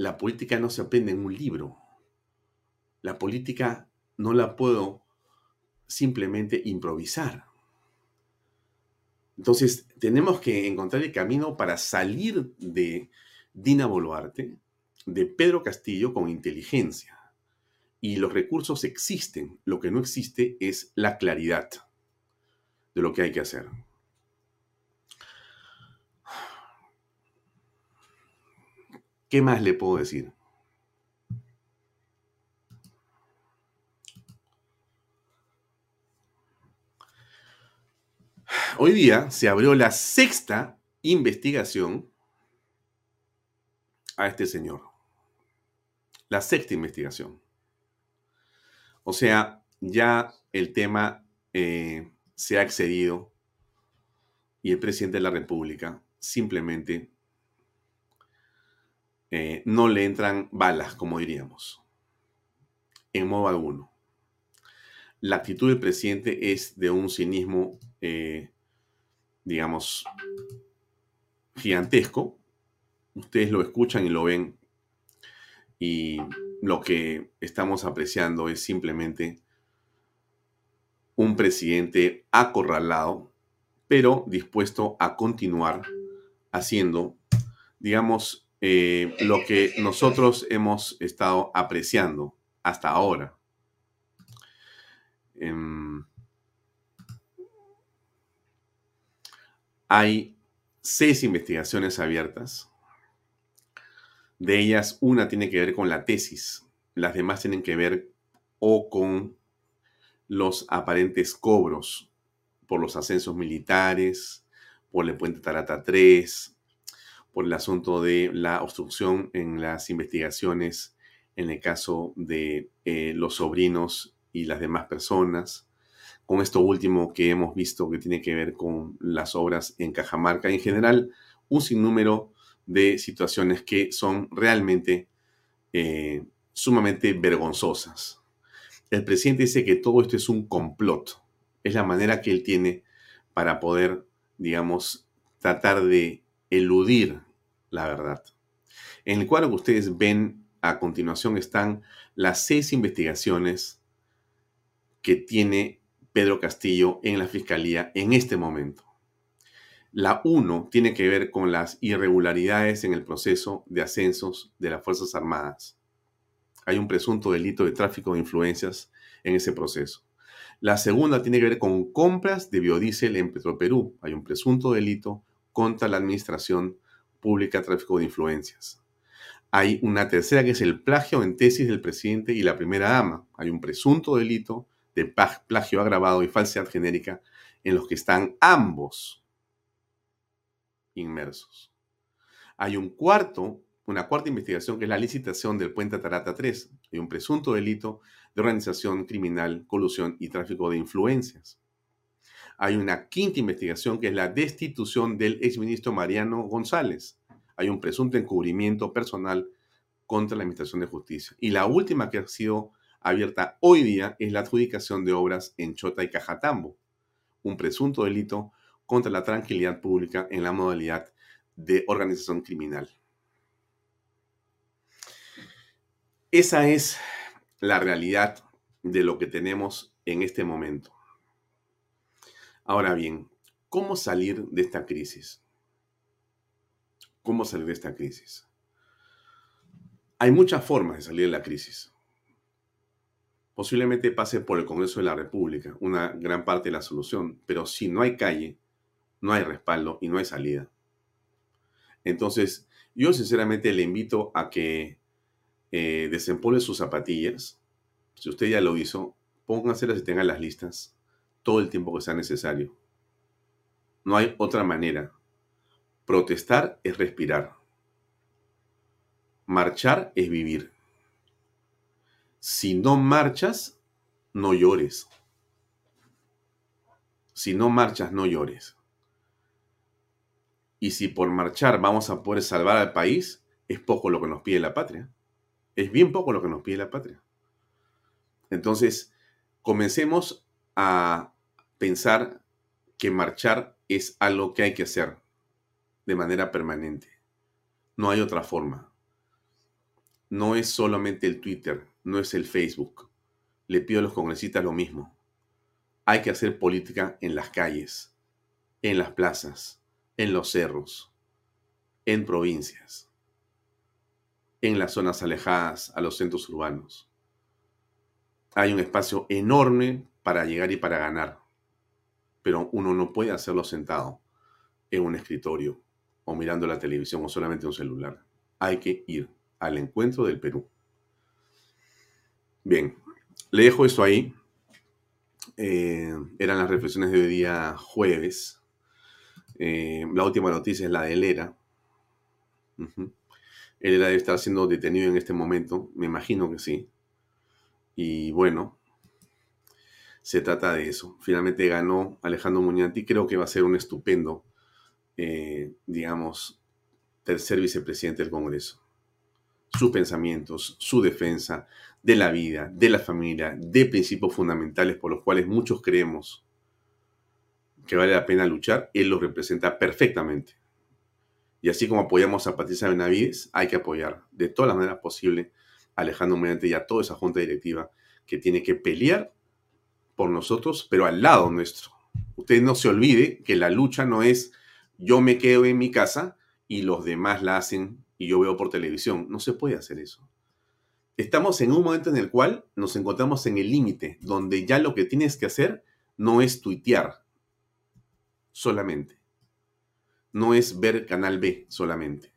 La política no se aprende en un libro. La política no la puedo simplemente improvisar. Entonces, tenemos que encontrar el camino para salir de Dina Boluarte, de Pedro Castillo con inteligencia. Y los recursos existen. Lo que no existe es la claridad de lo que hay que hacer. ¿Qué más le puedo decir? Hoy día se abrió la sexta investigación a este señor. La sexta investigación. O sea, ya el tema eh, se ha excedido y el presidente de la República simplemente eh, no le entran balas, como diríamos, en modo alguno. La actitud del presidente es de un cinismo, eh, digamos, gigantesco. Ustedes lo escuchan y lo ven y lo que estamos apreciando es simplemente un presidente acorralado, pero dispuesto a continuar haciendo, digamos, eh, lo que nosotros hemos estado apreciando hasta ahora. Em, hay seis investigaciones abiertas. De ellas, una tiene que ver con la tesis. Las demás tienen que ver o con los aparentes cobros por los ascensos militares, por el puente Tarata 3, por el asunto de la obstrucción en las investigaciones en el caso de eh, los sobrinos y las demás personas, con esto último que hemos visto que tiene que ver con las obras en Cajamarca, en general un sinnúmero de situaciones que son realmente eh, sumamente vergonzosas. El presidente dice que todo esto es un complot, es la manera que él tiene para poder, digamos, tratar de eludir la verdad. En el cuadro que ustedes ven a continuación están las seis investigaciones que tiene Pedro Castillo en la Fiscalía en este momento. La 1 tiene que ver con las irregularidades en el proceso de ascensos de las Fuerzas Armadas. Hay un presunto delito de tráfico de influencias en ese proceso. La segunda tiene que ver con compras de biodiesel en Petroperú. Hay un presunto delito contra la administración pública tráfico de influencias. Hay una tercera que es el plagio en tesis del presidente y la primera dama. Hay un presunto delito de plagio agravado y falsedad genérica en los que están ambos inmersos. Hay un cuarto, una cuarta investigación que es la licitación del puente Tarata 3 y un presunto delito de organización criminal, colusión y tráfico de influencias. Hay una quinta investigación que es la destitución del exministro Mariano González. Hay un presunto encubrimiento personal contra la Administración de Justicia. Y la última que ha sido abierta hoy día es la adjudicación de obras en Chota y Cajatambo, un presunto delito contra la tranquilidad pública en la modalidad de organización criminal. Esa es la realidad de lo que tenemos en este momento. Ahora bien, ¿cómo salir de esta crisis? ¿Cómo salir de esta crisis? Hay muchas formas de salir de la crisis. Posiblemente pase por el Congreso de la República, una gran parte de la solución, pero si no hay calle, no hay respaldo y no hay salida. Entonces, yo sinceramente le invito a que eh, sus zapatillas. Si usted ya lo hizo, pónganselas y tengan las listas todo el tiempo que sea necesario. No hay otra manera. Protestar es respirar. Marchar es vivir. Si no marchas, no llores. Si no marchas, no llores. Y si por marchar vamos a poder salvar al país, es poco lo que nos pide la patria. Es bien poco lo que nos pide la patria. Entonces, comencemos a pensar que marchar es algo que hay que hacer de manera permanente. No hay otra forma. No es solamente el Twitter, no es el Facebook. Le pido a los congresistas lo mismo. Hay que hacer política en las calles, en las plazas, en los cerros, en provincias en las zonas alejadas a los centros urbanos. Hay un espacio enorme para llegar y para ganar, pero uno no puede hacerlo sentado en un escritorio o mirando la televisión o solamente un celular. Hay que ir al encuentro del Perú. Bien, le dejo eso ahí. Eh, eran las reflexiones de hoy día jueves. Eh, la última noticia es la de Lera. Él debe estar siendo detenido en este momento, me imagino que sí. Y bueno, se trata de eso. Finalmente ganó Alejandro Muñanti, creo que va a ser un estupendo, eh, digamos, tercer vicepresidente del Congreso. Sus pensamientos, su defensa de la vida, de la familia, de principios fundamentales por los cuales muchos creemos que vale la pena luchar, él los representa perfectamente. Y así como apoyamos a Patricia Benavides, hay que apoyar de todas las maneras posibles a Alejandro Mediante y a toda esa junta directiva que tiene que pelear por nosotros, pero al lado nuestro. Usted no se olvide que la lucha no es yo me quedo en mi casa y los demás la hacen y yo veo por televisión. No se puede hacer eso. Estamos en un momento en el cual nos encontramos en el límite, donde ya lo que tienes que hacer no es tuitear solamente no es ver Canal B solamente.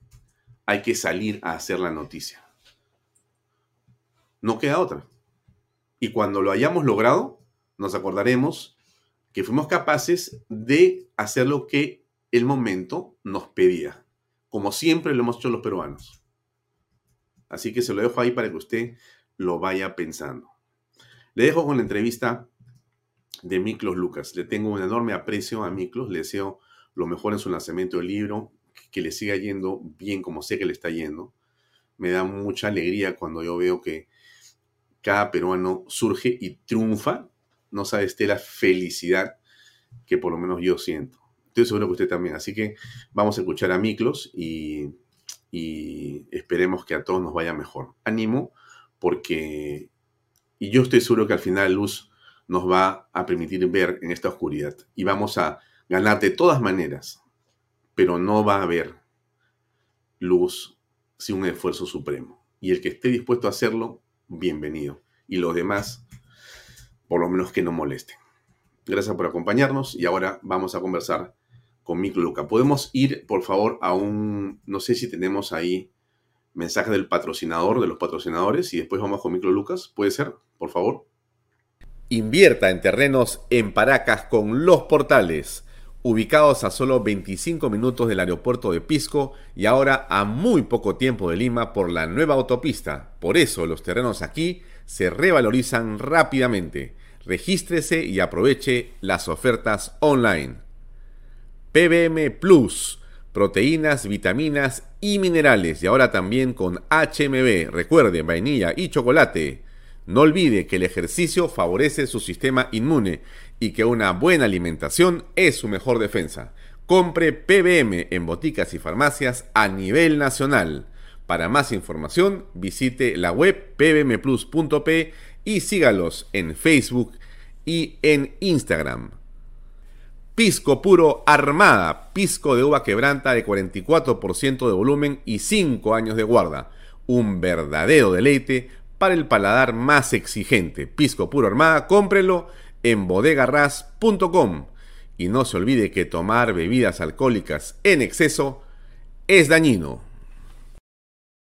Hay que salir a hacer la noticia. No queda otra. Y cuando lo hayamos logrado, nos acordaremos que fuimos capaces de hacer lo que el momento nos pedía, como siempre lo hemos hecho los peruanos. Así que se lo dejo ahí para que usted lo vaya pensando. Le dejo con la entrevista de Miklos Lucas. Le tengo un enorme aprecio a Miklos, le deseo lo mejor en su lanzamiento del libro, que le siga yendo bien como sé que le está yendo. Me da mucha alegría cuando yo veo que cada peruano surge y triunfa. No sabe usted la felicidad que por lo menos yo siento. Estoy seguro que usted también. Así que vamos a escuchar a Miklos y, esperemos que a todos nos vaya mejor. Ánimo, porque. Y yo estoy seguro que al final Luz nos va a permitir ver en esta oscuridad. Y vamos a ganar de todas maneras, pero no va a haber luz sin un esfuerzo supremo. Y el que esté dispuesto a hacerlo, bienvenido. Y los demás, por lo menos que no molesten. Gracias por acompañarnos y ahora vamos a conversar con Micro Luca. ¿Podemos ir, por favor, a un, no sé si tenemos ahí mensaje del patrocinador, de los patrocinadores, y después vamos con Micro Lucas? ¿Puede ser, por favor? Invierta en terrenos en Paracas con los portales, ubicados a solo 25 minutos del aeropuerto de Pisco y ahora a muy poco tiempo de Lima por la nueva autopista. Por eso los terrenos aquí se revalorizan rápidamente. Regístrese y aproveche las ofertas online. PBM Plus, proteínas, vitaminas y minerales y ahora también con HMB, recuerde, vainilla y chocolate. No olvide que el ejercicio favorece su sistema inmune y que una buena alimentación es su mejor defensa. Compre PBM en boticas y farmacias a nivel nacional. Para más información, visite la web pbmplus.p y sígalos en Facebook y en Instagram. Pisco puro Armada, pisco de uva quebranta de 44% de volumen y 5 años de guarda. Un verdadero deleite para el paladar más exigente. Pisco Puro Armada, cómprelo en bodegarras.com. Y no se olvide que tomar bebidas alcohólicas en exceso es dañino.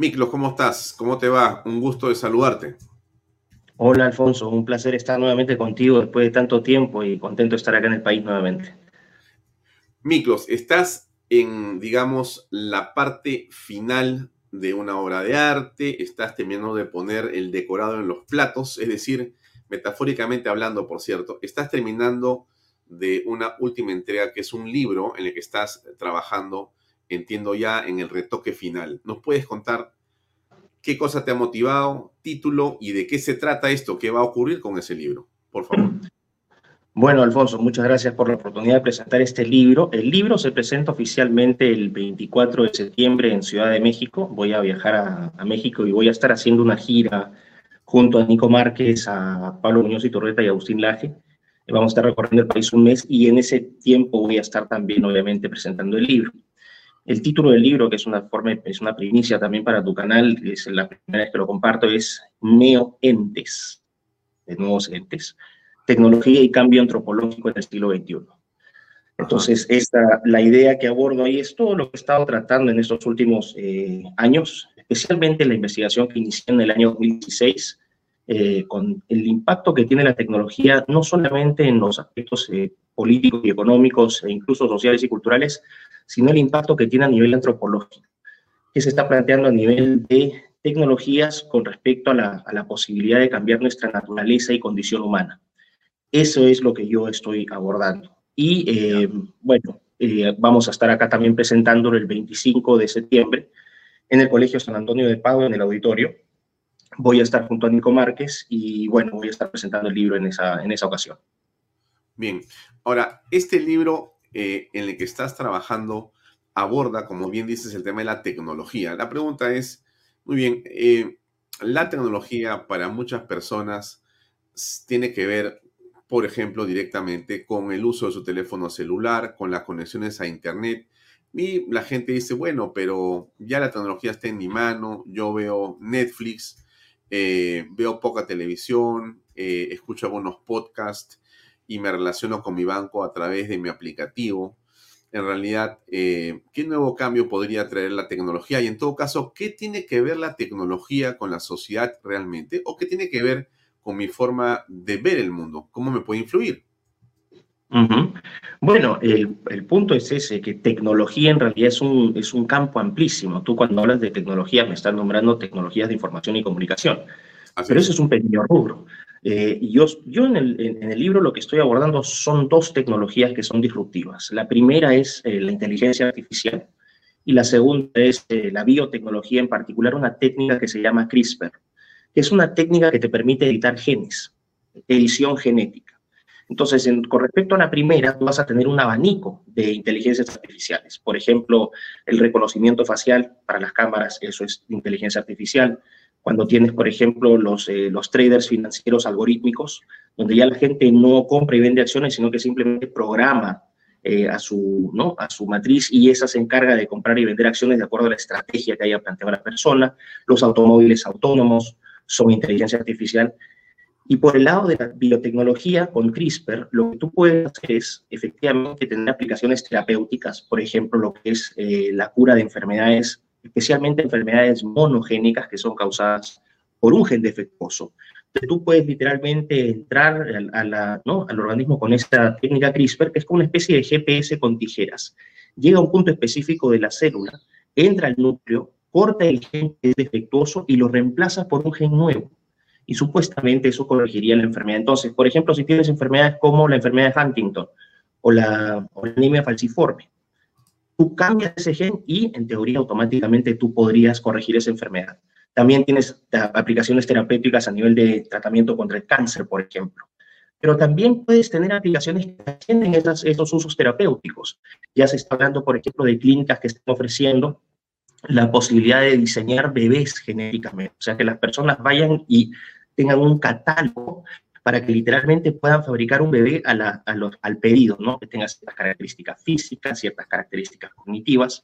Miklos, ¿cómo estás? ¿Cómo te va? Un gusto de saludarte. Hola Alfonso, un placer estar nuevamente contigo después de tanto tiempo y contento de estar acá en el país nuevamente. Miklos, estás en, digamos, la parte final de una obra de arte, estás terminando de poner el decorado en los platos, es decir, metafóricamente hablando, por cierto, estás terminando de una última entrega que es un libro en el que estás trabajando entiendo ya en el retoque final. ¿Nos puedes contar qué cosa te ha motivado, título y de qué se trata esto, qué va a ocurrir con ese libro? Por favor. Bueno, Alfonso, muchas gracias por la oportunidad de presentar este libro. El libro se presenta oficialmente el 24 de septiembre en Ciudad de México. Voy a viajar a, México y voy a estar haciendo una gira junto a Nico Márquez, a Pablo Muñoz y Torreta y a Agustín Laje. Vamos a estar recorriendo el país un mes y en ese tiempo voy a estar también, obviamente, presentando el libro. El título del libro, que es una, forma, es una primicia también para tu canal, es la primera vez que lo comparto, es Neoentes, de nuevos entes, tecnología y cambio antropológico en el siglo XXI. Entonces, esta, la idea que abordo ahí es todo lo que he estado tratando en estos últimos eh, años, especialmente la investigación que inicié en el año 2016, eh, con el impacto que tiene la tecnología, no solamente en los aspectos eh, políticos y económicos e incluso sociales y culturales, sino el impacto que tiene a nivel antropológico, que se está planteando a nivel de tecnologías con respecto a la, posibilidad de cambiar nuestra naturaleza y condición humana. Eso es lo que yo estoy abordando. Y eh, bueno, eh, vamos a estar acá también presentándolo el 25 de septiembre en el Colegio San Antonio de Padua, en el auditorio. Voy a estar junto a Nico Márquez y bueno, voy a estar presentando el libro en esa, en esa ocasión. Bien, ahora, este libro eh, en el que estás trabajando aborda, como bien dices, el tema de la tecnología. La pregunta es, muy bien, eh, la tecnología para muchas personas tiene que ver, por ejemplo, directamente con el uso de su teléfono celular, con las conexiones a Internet. Y la gente dice, bueno, pero ya la tecnología está en mi mano, yo veo Netflix, eh, veo poca televisión, escucho algunos podcasts, y me relaciono con mi banco a través de mi aplicativo. En realidad, eh, ¿qué nuevo cambio podría traer la tecnología? Y en todo caso, ¿qué tiene que ver la tecnología con la sociedad realmente? ¿O qué tiene que ver con mi forma de ver el mundo? ¿Cómo me puede influir? Bueno, el, el, punto es ese, que tecnología en realidad es un, es un campo amplísimo. Tú cuando hablas de tecnología me estás nombrando tecnologías de información y comunicación. Pero eso es un pequeño rubro. Eh, y yo, yo en, el, en, el, libro lo que estoy abordando son dos tecnologías que son disruptivas. La primera es eh, la inteligencia artificial y la segunda es eh, la biotecnología, en particular una técnica que se llama CRISPR, que es una técnica que te permite editar genes, edición genética. Entonces, en, con respecto a la primera, vas a tener un abanico de inteligencias artificiales. Por ejemplo, el reconocimiento facial para las cámaras, eso es inteligencia artificial cuando tienes, por ejemplo, los, eh, los traders financieros algorítmicos, donde ya la gente no compra y vende acciones, sino que simplemente programa eh, a, su, ¿no? a su matriz y esa se encarga de comprar y vender acciones de acuerdo a la estrategia que haya planteado la persona. Los automóviles autónomos son inteligencia artificial. Y por el lado de la biotecnología, con CRISPR, lo que tú puedes hacer es efectivamente tener aplicaciones terapéuticas, por ejemplo, lo que es eh, la cura de enfermedades especialmente enfermedades monogénicas que son causadas por un gen defectuoso. Entonces, tú puedes literalmente entrar a al organismo con esta técnica CRISPR, que es como una especie de GPS con tijeras. Llega a un punto específico de la célula, entra al núcleo, corta el gen que es defectuoso y lo reemplaza por un gen nuevo. Y supuestamente eso corregiría la enfermedad. Entonces, por ejemplo, si tienes enfermedades como la enfermedad de Huntington o la, o la anemia falciforme, tú cambias ese gen y en teoría automáticamente tú podrías corregir esa enfermedad. También tienes aplicaciones terapéuticas a nivel de tratamiento contra el cáncer, por ejemplo. Pero también puedes tener aplicaciones que atienden esos usos terapéuticos. Ya se está hablando, por ejemplo, de clínicas que están ofreciendo la posibilidad de diseñar bebés genéticamente. O sea, que las personas vayan y tengan un catálogo para que literalmente puedan fabricar un bebé a al pedido, ¿no? Que tenga ciertas características físicas, ciertas características cognitivas.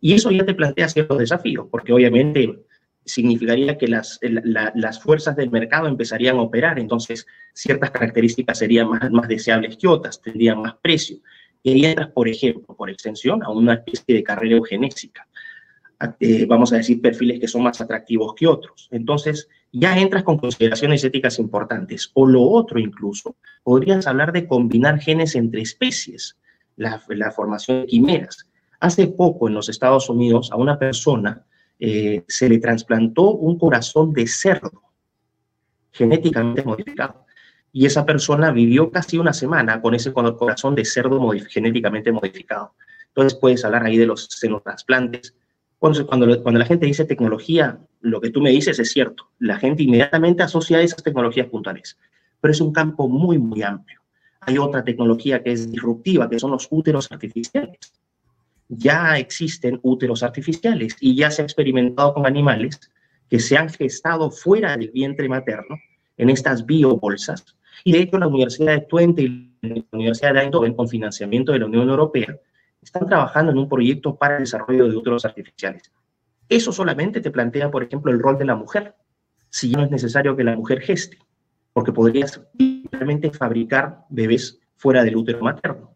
Y eso ya te plantea ciertos desafíos, porque obviamente significaría que las, las fuerzas del mercado empezarían a operar, entonces ciertas características serían más, más deseables que otras, tendrían más precio. Y entras, por ejemplo, por extensión, a una especie de carrera eugenésica. Eh, vamos a decir, perfiles que son más atractivos que otros. Entonces, ya entras con consideraciones éticas importantes. O lo otro incluso, podrías hablar de combinar genes entre especies, la, formación de quimeras. Hace poco en los Estados Unidos a una persona eh, se le trasplantó un corazón de cerdo genéticamente modificado. Y esa persona vivió casi una semana con ese corazón de cerdo genéticamente modificado. Entonces puedes hablar ahí de los xenotrasplantes, cuando, cuando, cuando la gente dice tecnología, lo que tú me dices es cierto. La gente inmediatamente asocia esas tecnologías puntuales. Pero es un campo muy, muy amplio. Hay otra tecnología que es disruptiva, que son los úteros artificiales. Ya existen úteros artificiales y ya se ha experimentado con animales que se han gestado fuera del vientre materno en estas biobolsas. Y de hecho, la Universidad de Twente y la Universidad de Eindhoven, con financiamiento de la Unión Europea, están trabajando en un proyecto para el desarrollo de úteros artificiales. Eso solamente te plantea, por ejemplo, el rol de la mujer, si no es necesario que la mujer geste, porque podrías realmente fabricar bebés fuera del útero materno.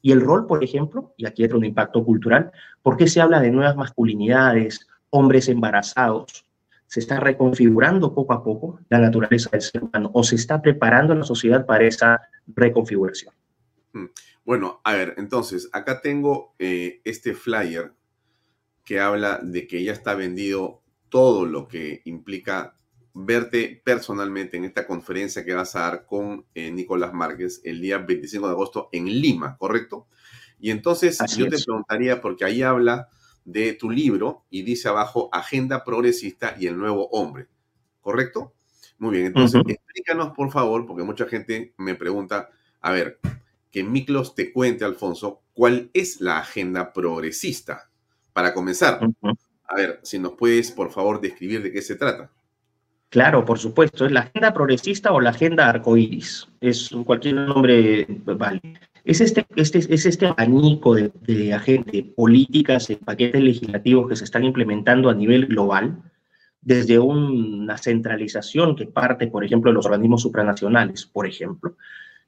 Y el rol, por ejemplo, y aquí entra un impacto cultural, ¿por qué se habla de nuevas masculinidades, hombres embarazados? Se está reconfigurando poco a poco la naturaleza del ser humano o se está preparando la sociedad para esa reconfiguración. Hmm. Bueno, a ver, entonces, acá tengo eh, este flyer que habla de que ya está vendido todo lo que implica verte personalmente en esta conferencia que vas a dar con eh, Nicolás Márquez el día 25 de agosto en Lima, ¿correcto? Y entonces yo te preguntaría, porque ahí habla de tu libro y dice abajo Agenda Progresista y el Nuevo Hombre, ¿correcto? Muy bien, entonces explícanos por favor, porque mucha gente me pregunta, a ver, que Miklos te cuente, Alfonso, cuál es la agenda progresista. Para comenzar, a ver, si nos puedes, por favor, describir de qué se trata. Claro, por supuesto, es la agenda progresista o la agenda arcoíris. Es cualquier nombre, vale. Es este, este, es este abanico de, de, políticas, de paquetes legislativos que se están implementando a nivel global, desde una centralización que parte, por ejemplo, de los organismos supranacionales, por ejemplo,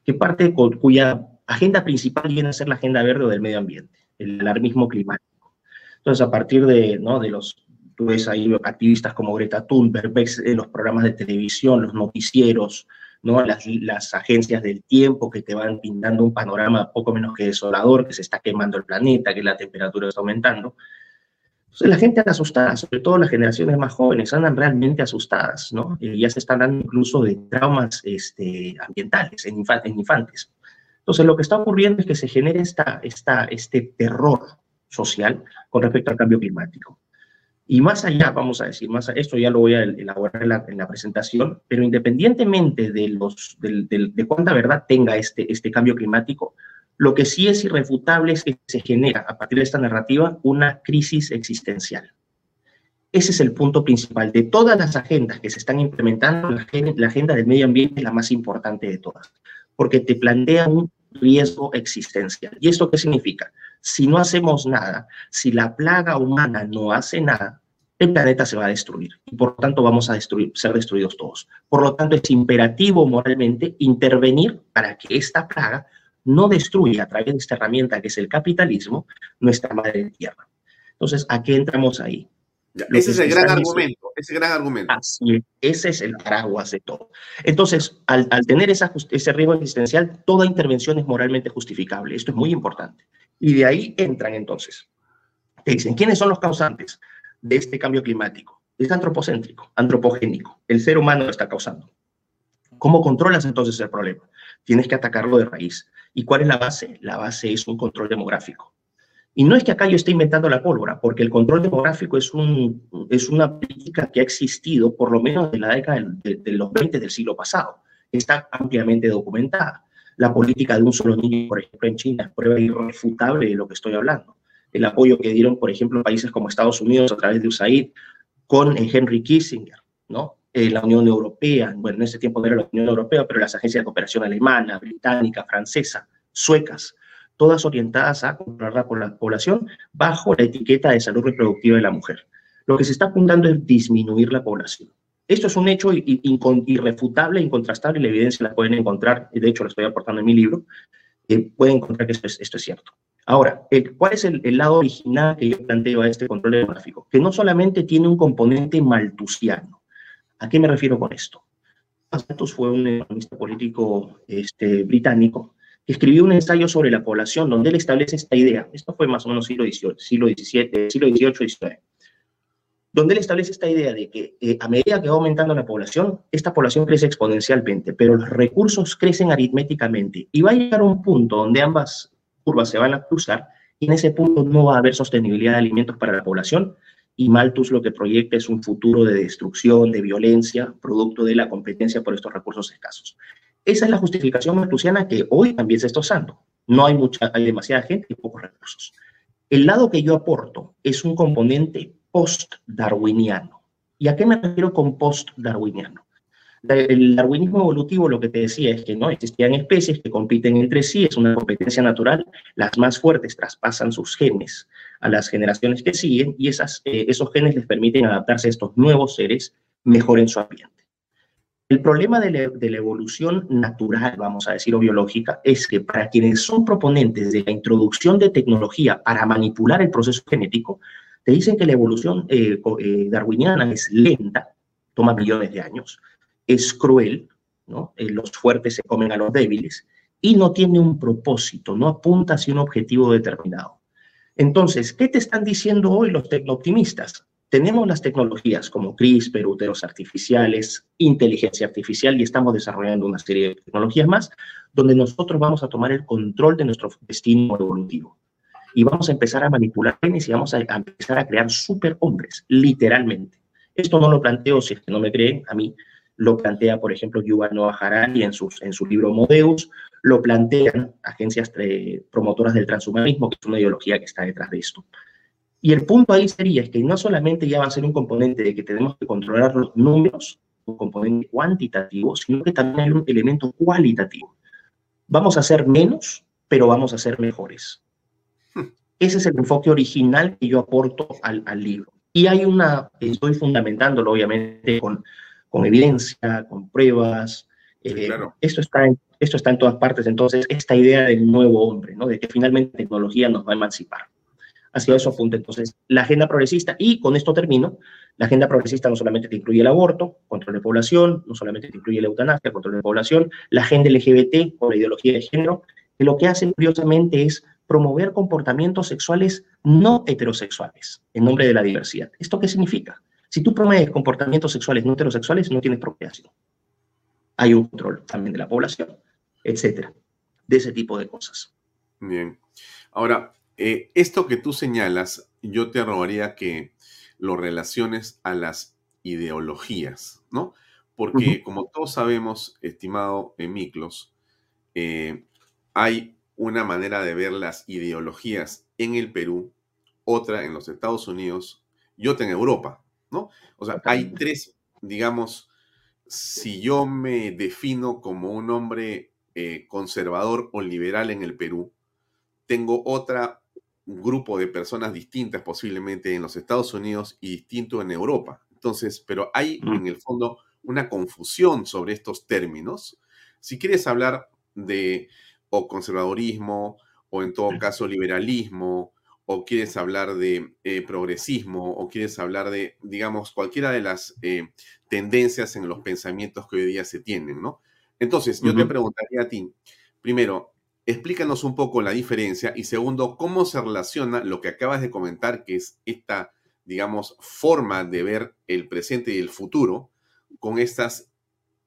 que parte cuya agenda principal viene a ser la agenda verde o del medio ambiente, el alarmismo climático. Entonces, a partir de, ¿no? de los, tú ves ahí activistas como Greta Thunberg, ves en los programas de televisión, los noticieros, ¿no? Las, las agencias del tiempo que te van pintando un panorama poco menos que desolador, que se está quemando el planeta, que la temperatura está aumentando. Entonces la gente anda asustada, sobre todo las generaciones más jóvenes, andan realmente asustadas, ¿no? Y ya se están dando incluso de traumas este, ambientales en, en infantes. Entonces lo que está ocurriendo es que se genera esta, este terror social con respecto al cambio climático. Y más allá, vamos a decir, más esto ya lo voy a elaborar en la, presentación, pero independientemente de, los, de, cuánta verdad tenga este, este cambio climático, lo que sí es irrefutable es que se genera a partir de esta narrativa una crisis existencial. Ese es el punto principal. De todas las agendas que se están implementando, la, la agenda del medio ambiente es la más importante de todas, porque te plantea un riesgo existencial. ¿Y esto qué significa? si no hacemos nada, si la plaga humana no hace nada, el planeta se va a destruir y por lo tanto vamos a destruir, ser destruidos todos. Por lo tanto, es imperativo moralmente intervenir para que esta plaga no destruya a través de esta herramienta que es el capitalismo nuestra madre tierra. Entonces, ¿a qué entramos ahí? ese es el gran argumento, ese gran argumento. Así, ese es el paraguas de todo. Entonces, al, tener ese riesgo existencial, toda intervención es moralmente justificable. Esto es muy importante. Y de ahí entran entonces. Te dicen, ¿quiénes son los causantes de este cambio climático? Es antropocéntrico, antropogénico. El ser humano lo está causando. ¿Cómo controlas entonces el problema? Tienes que atacarlo de raíz. ¿Y cuál es la base? La base es un control demográfico. Y no es que acá yo esté inventando la pólvora, porque el control demográfico es, un, es una política que ha existido por lo menos desde la década de, de los 20 del siglo pasado. Está ampliamente documentada. La política de un solo niño, por ejemplo, en China, es prueba irrefutable de lo que estoy hablando. El apoyo que dieron, por ejemplo, países como Estados Unidos a través de USAID con Henry Kissinger, ¿no? Eh, la Unión Europea, bueno, en ese tiempo no era la Unión Europea, pero las agencias de cooperación alemana, británica, francesa, suecas, todas orientadas a controlar la población bajo la etiqueta de salud reproductiva de la mujer. Lo que se está apuntando es disminuir la población. Esto es un hecho irrefutable, incontrastable, y la evidencia la pueden encontrar, de hecho lo estoy aportando en mi libro, eh, pueden encontrar que esto es, esto es cierto. Ahora, ¿cuál es el, lado original que yo planteo a este control demográfico? Que no solamente tiene un componente maltusiano. ¿A qué me refiero con esto? Malthus fue un economista político este, británico escribió un ensayo sobre la población donde él establece esta idea. Esto fue más o menos siglo XVIII, siglo XVII, siglo XVIII, XIX donde él establece esta idea de que eh, a medida que va aumentando la población, esta población crece exponencialmente, pero los recursos crecen aritméticamente y va a llegar un punto donde ambas curvas se van a cruzar y en ese punto no va a haber sostenibilidad de alimentos para la población y Malthus lo que proyecta es un futuro de destrucción, de violencia, producto de la competencia por estos recursos escasos. Esa es la justificación malthusiana que hoy también se está usando. No hay mucha, hay demasiada gente y pocos recursos. El lado que yo aporto es un componente post-darwiniano. ¿Y a qué me refiero con post-darwiniano? El darwinismo evolutivo lo que te decía es que no existían especies que compiten entre sí, es una competencia natural, las más fuertes traspasan sus genes a las generaciones que siguen y esas, eh, esos genes les permiten adaptarse a estos nuevos seres mejor en su ambiente. El problema de la, evolución natural, vamos a decir, o biológica, es que para quienes son proponentes de la introducción de tecnología para manipular el proceso genético, te dicen que la evolución eh, eh, darwiniana es lenta, toma millones de años, es cruel. Eh, los fuertes se comen a los débiles y no tiene un propósito, no apunta hacia un objetivo determinado. Entonces, ¿qué te están diciendo hoy los tecnooptimistas? Tenemos las tecnologías como CRISPR, úteros artificiales, inteligencia artificial y estamos desarrollando una serie de tecnologías más donde nosotros vamos a tomar el control de nuestro destino evolutivo y vamos a empezar a manipular genes y vamos a, empezar a crear superhombres, literalmente. Esto no lo planteo, si es que no me creen, a mí lo plantea, por ejemplo, Yuval Noah Harari en, sus, en su libro Modeus, lo plantean agencias promotoras del transhumanismo, que es una ideología que está detrás de esto. Y el punto ahí sería es que no solamente ya va a ser un componente de que tenemos que controlar los números, un componente cuantitativo, sino que también hay un elemento cualitativo. Vamos a ser menos, pero vamos a ser mejores. Ese es el enfoque original que yo aporto al, al libro. Y hay una, estoy fundamentándolo obviamente con, con evidencia, con pruebas. Eh, esto, está en, esto está en todas partes. Entonces, esta idea del nuevo hombre, ¿no? de que finalmente la tecnología nos va a emancipar. Hacia eso apunta entonces la agenda progresista. Y con esto termino. La agenda progresista no solamente te incluye el aborto, control de población, no solamente te incluye la eutanasia, control de población, la agenda LGBT o la ideología de género, que lo que hace curiosamente es promover comportamientos sexuales no heterosexuales en nombre de la diversidad. ¿Esto qué significa? Si tú promueves comportamientos sexuales no heterosexuales, no tienes procreación. Hay un control también de la población, etcétera, de ese tipo de cosas. Bien. Ahora, eh, esto que tú señalas, yo te rogaría que lo relaciones a las ideologías, ¿no? Porque como todos sabemos, estimado Miklos, eh, hay una manera de ver las ideologías en el Perú, otra en los Estados Unidos y otra en Europa, ¿no? O sea, hay tres, digamos, si yo me defino como un hombre eh, conservador o liberal en el Perú, tengo otra grupo de personas distintas posiblemente en los Estados Unidos y distinto en Europa. Entonces, pero hay mm. en el fondo una confusión sobre estos términos. Si quieres hablar de o conservadorismo o en todo caso liberalismo o quieres hablar de eh, progresismo o quieres hablar de, digamos, cualquiera de las eh, tendencias en los pensamientos que hoy día se tienen, ¿no? Entonces, yo te preguntaría a ti, primero, explícanos un poco la diferencia y segundo, cómo se relaciona lo que acabas de comentar, que es esta, digamos, forma de ver el presente y el futuro, con estas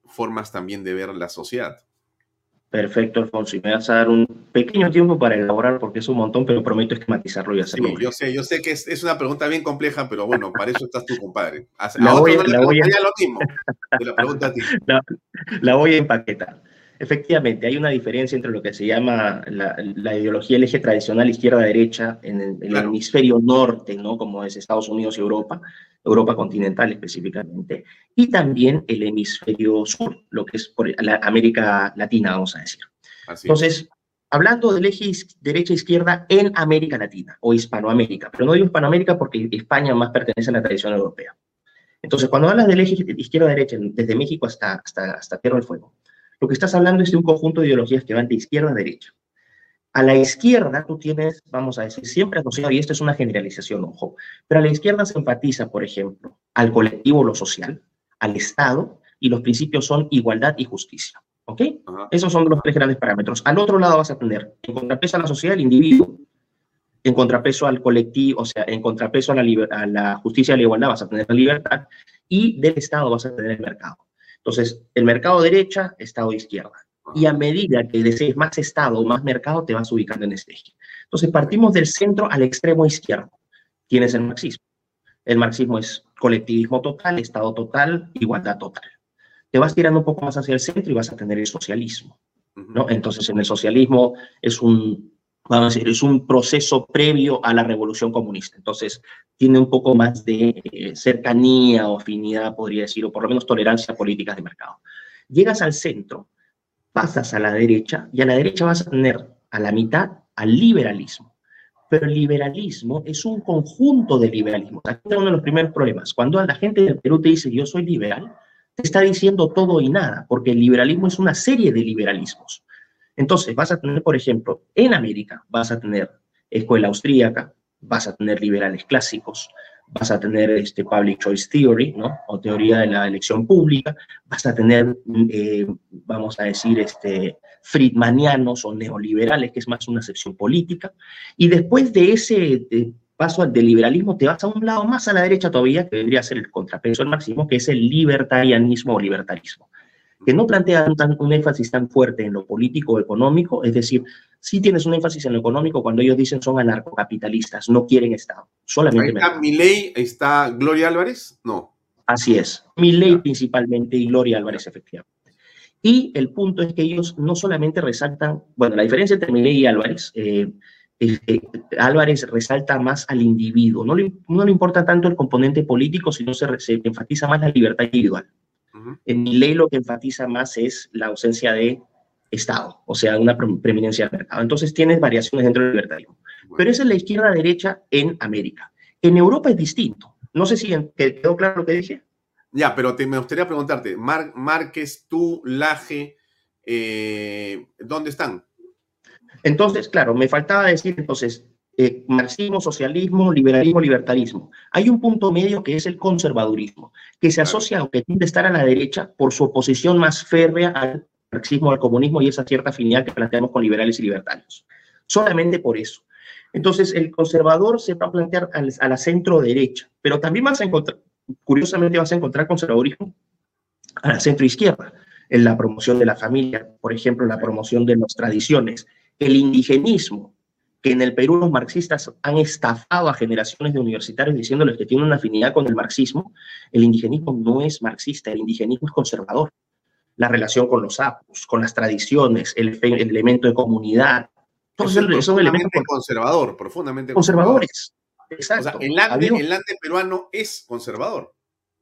formas también de ver la sociedad. Perfecto, Alfonso. Y me vas a dar un pequeño tiempo para elaborar porque es un montón, pero prometo esquematizarlo y hacerlo. Sí, yo sé, yo sé que es, una pregunta bien compleja, pero bueno, para eso estás tú, compadre. la voy, a, lo mismo. la la voy a empaquetar. Efectivamente, hay una diferencia entre lo que se llama la, ideología el eje tradicional izquierda-derecha en, el, hemisferio norte, ¿no? como es Estados Unidos y Europa, Europa continental específicamente, y también el hemisferio sur, lo que es por la América Latina, vamos a decir. Entonces, hablando del eje derecha-izquierda en América Latina o Hispanoamérica, pero no digo Hispanoamérica porque España más pertenece a la tradición europea. Entonces, cuando hablas del eje izquierda-derecha, desde México hasta, hasta, hasta Tierra del Fuego, lo que estás hablando es de un conjunto de ideologías que van de izquierda a derecha. A la izquierda tú tienes, vamos a decir, siempre asociado, y esto es una generalización, ojo, pero a la izquierda se enfatiza, por ejemplo, al colectivo, lo social, al Estado, y los principios son igualdad y justicia. ¿Ok? Esos son los tres grandes parámetros. Al otro lado vas a tener, en contrapeso a la sociedad, el individuo, en contrapeso al colectivo, o sea, en contrapeso a la, a la justicia y la igualdad vas a tener la libertad, y del Estado vas a tener el mercado. Entonces, el mercado derecha, Estado izquierda. Y a medida que desees más Estado o más mercado, te vas ubicando en este eje. Entonces, partimos del centro al extremo izquierdo. ¿Quién es el marxismo? El marxismo es colectivismo total, Estado total, igualdad total. Te vas tirando un poco más hacia el centro y vas a tener el socialismo. ¿no? Entonces, en el socialismo es un vamos a decir, es un proceso previo a la revolución comunista. Entonces, tiene un poco más de eh, cercanía o afinidad, podría decir, o por lo menos tolerancia a políticas de mercado. Llegas al centro, pasas a la derecha, y a la derecha vas a tener a la mitad al liberalismo. Pero el liberalismo es un conjunto de liberalismo. Aquí es uno de los primeros problemas. Cuando la gente del Perú te dice yo soy liberal, te está diciendo todo y nada, porque el liberalismo es una serie de liberalismos. Entonces, vas a tener, por ejemplo, en América, vas a tener escuela austríaca, vas a tener liberales clásicos, vas a tener este public choice theory, ¿no? O teoría de la elección pública, vas a tener, eh, vamos a decir, este, friedmanianos o neoliberales, que es más una sección política, y después de ese paso al liberalismo te vas a un lado más a la derecha todavía, que debería ser el contrapeso del que es el libertarianismo o libertarismo que no plantea un, énfasis tan fuerte en lo político o económico, es decir, sí tienes un énfasis en lo económico cuando ellos dicen son anarcocapitalistas, no quieren Estado, solamente... ¿Está Milei, está Gloria Álvarez? No. Así es, Milei principalmente y Gloria Álvarez efectivamente. Y el punto es que ellos no solamente resaltan, bueno, la diferencia entre Milei y Álvarez, eh, es que Álvarez resalta más al individuo, no le, no le importa tanto el componente político, sino se, se enfatiza más la libertad individual. En mi ley lo que enfatiza más es la ausencia de Estado, o sea, una preeminencia del mercado. Entonces tienes variaciones dentro del libertarismo. Pero esa es la izquierda-derecha en América. En Europa es distinto. No sé si quedó claro lo que dije. Ya, pero te, me gustaría preguntarte, Márquez, tú, Laje, eh, ¿dónde están? Entonces, claro, me faltaba decir, entonces, eh, marxismo, socialismo, liberalismo, libertarismo. Hay un punto medio que es el conservadurismo, que se asocia o que tiende a estar a la derecha por su oposición más férrea al marxismo, al comunismo y esa cierta afinidad que planteamos con liberales y libertarios. Solamente por eso. Entonces, el conservador se va a plantear a la centro derecha, pero también vas a encontrar, curiosamente vas a encontrar conservadurismo a la centro izquierda, en la promoción de la familia, por ejemplo, la promoción de las tradiciones, el indigenismo, que en el Perú los marxistas han estafado a generaciones de universitarios diciéndoles que tienen una afinidad con el marxismo, el indigenismo no es marxista, el indigenismo es conservador. La relación con los apus, con las tradiciones, el, elemento de comunidad, todos son, son elementos conservador, profundamente conservadores. Exacto. O sea, el ande, el ande peruano es conservador.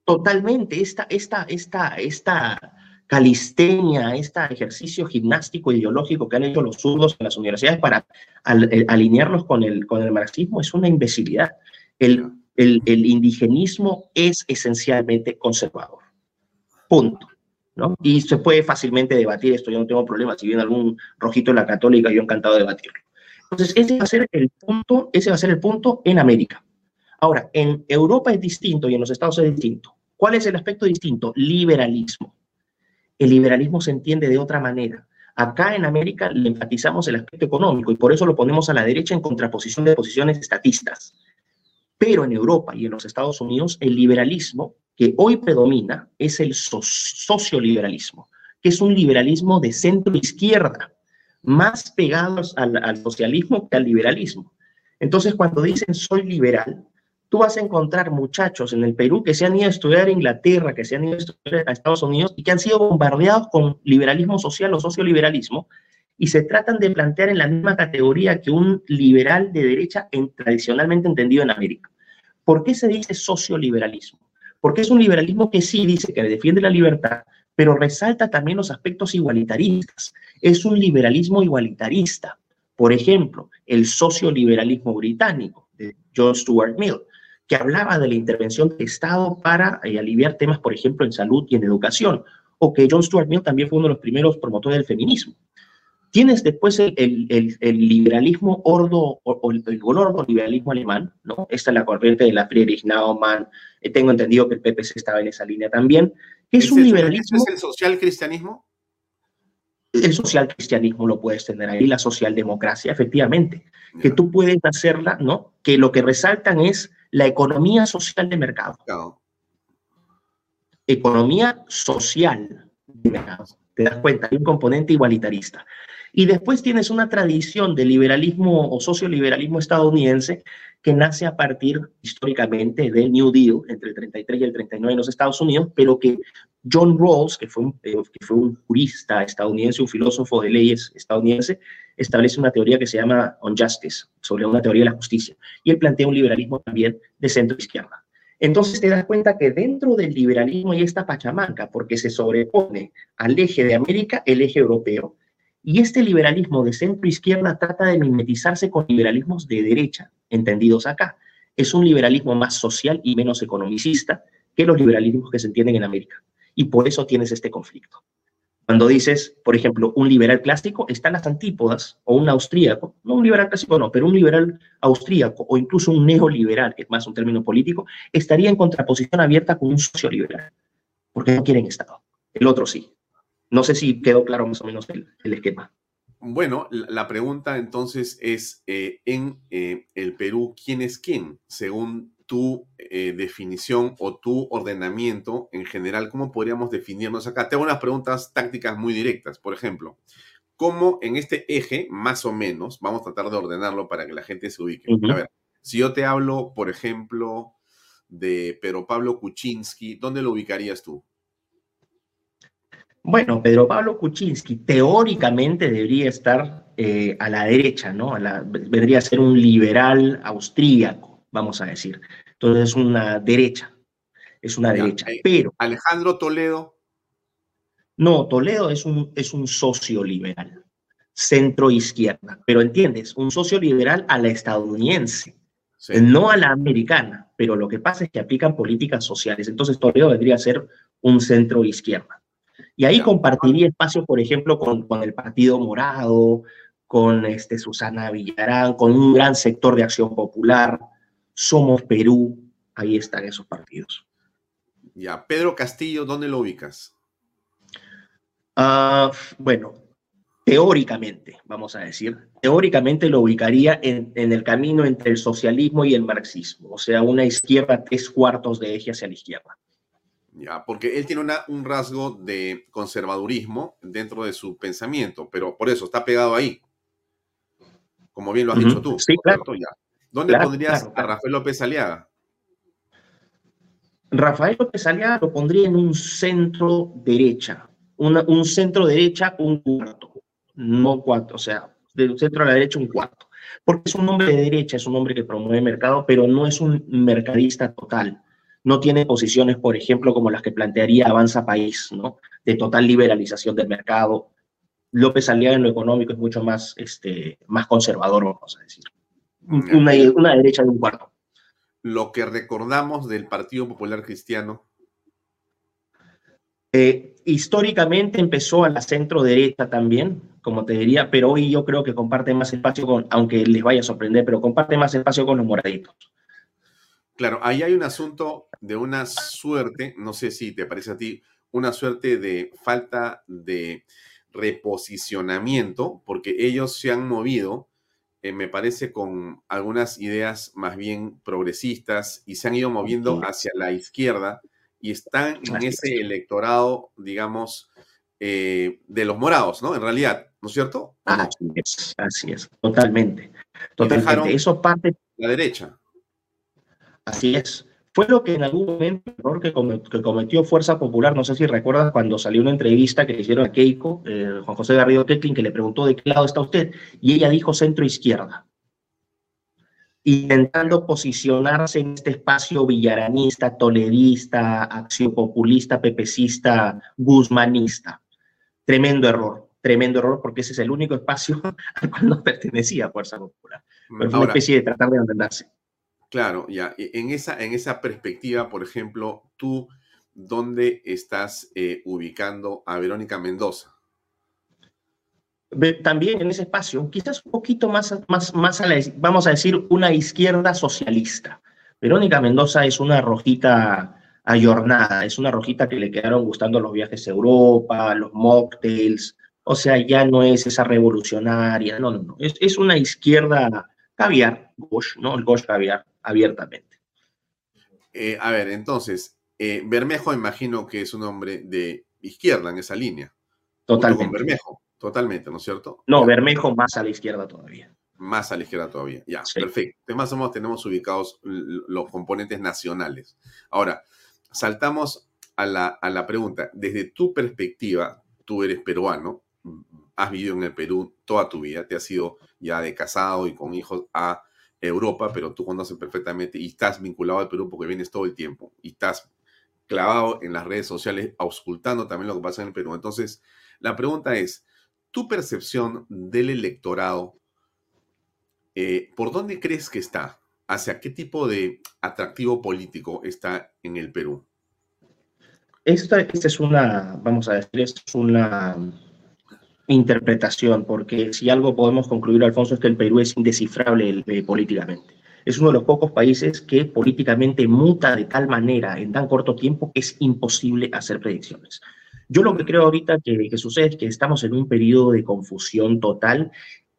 Totalmente. Esta, esta, esta, esta calistenia, este ejercicio gimnástico ideológico que han hecho los zurdos en las universidades para eh, alinearlos con el, con el marxismo es una imbecilidad. El, el, el, indigenismo es esencialmente conservador. Punto. ¿no? Y se puede fácilmente debatir esto, yo no tengo problema. Si viene algún rojito en la católica, yo encantado de debatirlo. Entonces, ese va a ser el punto, ese va a ser el punto en América. Ahora, en Europa es distinto y en los Estados es distinto. ¿Cuál es el aspecto distinto? Liberalismo el liberalismo se entiende de otra manera. Acá en América le enfatizamos el aspecto económico y por eso lo ponemos a la derecha en contraposición de posiciones estatistas. Pero en Europa y en los Estados Unidos, el liberalismo que hoy predomina es el socioliberalismo, que es un liberalismo de centro-izquierda, más pegados al socialismo que al liberalismo. Entonces, cuando dicen soy liberal, tú vas a encontrar muchachos en el Perú que se han ido a estudiar a Inglaterra, que se han ido a estudiar a Estados Unidos y que han sido bombardeados con liberalismo social o socioliberalismo y se tratan de plantear en la misma categoría que un liberal de derecha en, tradicionalmente entendido en América. ¿Por qué se dice socioliberalismo? Porque es un liberalismo que sí dice que defiende la libertad, pero resalta también los aspectos igualitaristas. Es un liberalismo igualitarista. Por ejemplo, el socioliberalismo británico de John Stuart Mill que hablaba de la intervención del Estado para eh, aliviar temas, por ejemplo, en salud y en educación, o que John Stuart Mill también fue uno de los primeros promotores del feminismo. Tienes después el, el, el, liberalismo ordo, o, el, gordo liberalismo alemán, ¿no? Esta es la corriente de la Friedrich Naumann, eh, tengo entendido que el PPC estaba en esa línea también, es, un liberalismo... ¿Es el social cristianismo? El social cristianismo lo puedes tener ahí, la socialdemocracia, efectivamente, que tú puedes hacerla, ¿no? Que lo que resaltan es la economía social de mercado. Economía social de mercado. Te das cuenta, hay un componente igualitarista. Y después tienes una tradición de liberalismo o socioliberalismo estadounidense que nace a partir históricamente del New Deal entre el 33 y el 39 en los Estados Unidos, pero que John Rawls, que fue un, eh, que fue un jurista estadounidense, un filósofo de leyes estadounidense, establece una teoría que se llama On Justice, sobre una teoría de la justicia. Y él plantea un liberalismo también de centro-izquierda. Entonces te das cuenta que dentro del liberalismo hay esta pachamanca, porque se sobrepone al eje de América el eje europeo. Y este liberalismo de centro-izquierda trata de mimetizarse con liberalismos de derecha, entendidos acá. Es un liberalismo más social y menos economicista que los liberalismos que se entienden en América. Y por eso tienes este conflicto. Cuando dices, por ejemplo, un liberal clásico, están las antípodas, o un austríaco, no un liberal clásico, no, pero un liberal austríaco, o incluso un neoliberal, que es más un término político, estaría en contraposición abierta con un socioliberal, porque no quieren Estado. El otro sí. No sé si quedó claro más o menos el, esquema. Bueno, la pregunta entonces es, eh, en eh, el Perú, ¿quién es quién? Según tu eh, definición o tu ordenamiento en general, ¿cómo podríamos definirnos acá? Tengo unas preguntas tácticas muy directas. Por ejemplo, ¿cómo en este eje, más o menos, vamos a tratar de ordenarlo para que la gente se ubique? A ver, si yo te hablo, por ejemplo, de Pedro Pablo Kuczynski, ¿dónde lo ubicarías tú? Bueno, Pedro Pablo Kuczynski teóricamente debería estar eh, a la derecha, ¿no? vendría a ser un liberal austríaco vamos a decir. Entonces es una derecha, es una derecha. Eh, Pero Alejandro Toledo. No, Toledo es un, es un socio liberal, centro izquierda. Pero entiendes, un socio liberal a la estadounidense, no a la americana. Pero lo que pasa es que aplican políticas sociales. Entonces Toledo vendría a ser un centro izquierda. Y ahí compartiría espacio, por ejemplo, con, con el Partido Morado, con este, Susana Villarán, con un gran sector de acción popular, Somos Perú, ahí están esos partidos. Ya, Pedro Castillo, ¿dónde lo ubicas? Uh, bueno, teóricamente, vamos a decir, teóricamente lo ubicaría en, en, el camino entre el socialismo y el marxismo, o sea, una izquierda tres cuartos de eje hacia la izquierda. Ya, porque él tiene una, un rasgo de conservadurismo dentro de su pensamiento, pero por eso está pegado ahí. Como bien lo has uh -huh. dicho tú. Sí, claro. Ya. ¿Dónde claro, pondrías claro, claro. a Rafael López Aliaga? Rafael López Aliaga lo pondría en un centro derecha, una, un centro derecha, un cuarto, no cuatro, o sea, del centro a la derecha un cuarto, porque es un hombre de derecha, es un hombre que promueve mercado, pero no es un mercadista total, no tiene posiciones, por ejemplo, como las que plantearía Avanza País, ¿no? De total liberalización del mercado. López Aliaga en lo económico es mucho más, este, más conservador, vamos a decir. Una, una derecha de un cuarto lo que recordamos del Partido Popular Cristiano? Eh, históricamente empezó a la centro derecha también, como te diría, pero hoy yo creo que comparte más espacio con, aunque les vaya a sorprender, pero comparte más espacio con los moraditos. Claro, ahí hay un asunto de una suerte, no sé si te parece a ti, una suerte de falta de reposicionamiento, porque ellos se han movido eh, me parece, con algunas ideas más bien progresistas y se han ido moviendo hacia la izquierda y están en ese electorado, digamos, eh, de los morados, ¿no? En realidad, ¿no es cierto? Así es, así es, totalmente. Totalmente. Eso parte. La derecha. Así es. Fue lo que en algún momento el error que, cometió Fuerza Popular, no sé si recuerdas cuando salió una entrevista que le hicieron a Keiko, eh, Juan José Garrido Keklin, que le preguntó de qué lado está usted, y ella dijo centro izquierda, intentando posicionarse en este espacio villaranista, toledista, acción populista, pepecista, guzmanista. Tremendo error, tremendo error, porque ese es el único espacio al cual no pertenecía Fuerza Popular. Pero fue una especie de tratar de entenderse. Claro, ya. En esa, en esa perspectiva, por ejemplo, tú, ¿dónde estás eh, ubicando a Verónica Mendoza? También en ese espacio, quizás un poquito más, más, a la, vamos a decir, una izquierda socialista. Verónica Mendoza es una rojita ayornada, es una rojita que le quedaron gustando los viajes a Europa, los mocktails, o sea, ya no es esa revolucionaria, no, no, no, es, es una izquierda caviar, Gosh, ¿no? El Gosh caviar, abiertamente. Eh, a ver, entonces, eh, Bermejo imagino que es un hombre de izquierda en esa línea. Totalmente. Con Bermejo, totalmente, ¿no es cierto? No, ya. Bermejo más a la izquierda todavía. Más a la izquierda todavía, ya, sí. perfecto. Más o menos tenemos ubicados los componentes nacionales. Ahora, saltamos a la, a la pregunta. Desde tu perspectiva, tú eres peruano, has vivido en el Perú toda tu vida, te has ido ya de casado y con hijos a Europa, pero tú conoces perfectamente y estás vinculado al Perú porque vienes todo el tiempo y estás clavado en las redes sociales, auscultando también lo que pasa en el Perú. Entonces, la pregunta es, tu percepción del electorado, eh, ¿por dónde crees que está? ¿Hacia qué tipo de atractivo político está en el Perú? Esta, esta es una, vamos a decir, esta es una interpretación, porque si algo podemos concluir, Alfonso, es que el Perú es indescifrable eh, políticamente. Es uno de los pocos países que políticamente muta de tal manera en tan corto tiempo que es imposible hacer predicciones. Yo lo que creo ahorita que, que sucede es que estamos en un periodo de confusión total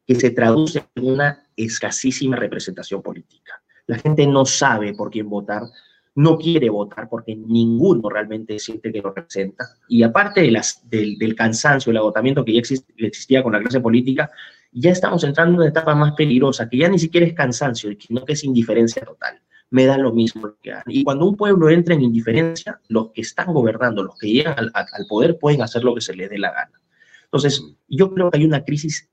que se traduce en una escasísima representación política. La gente no sabe por quién votar, no quiere votar porque ninguno realmente siente que lo representa. Y aparte del, cansancio, el agotamiento que ya exist, existía con la clase política, ya estamos entrando en una etapa más peligrosa, que ya ni siquiera es cansancio, sino que es indiferencia total. Me da lo mismo que hagan. Y cuando un pueblo entra en indiferencia, los que están gobernando, los que llegan al, al poder, pueden hacer lo que se les dé la gana. Entonces, yo creo que hay una crisis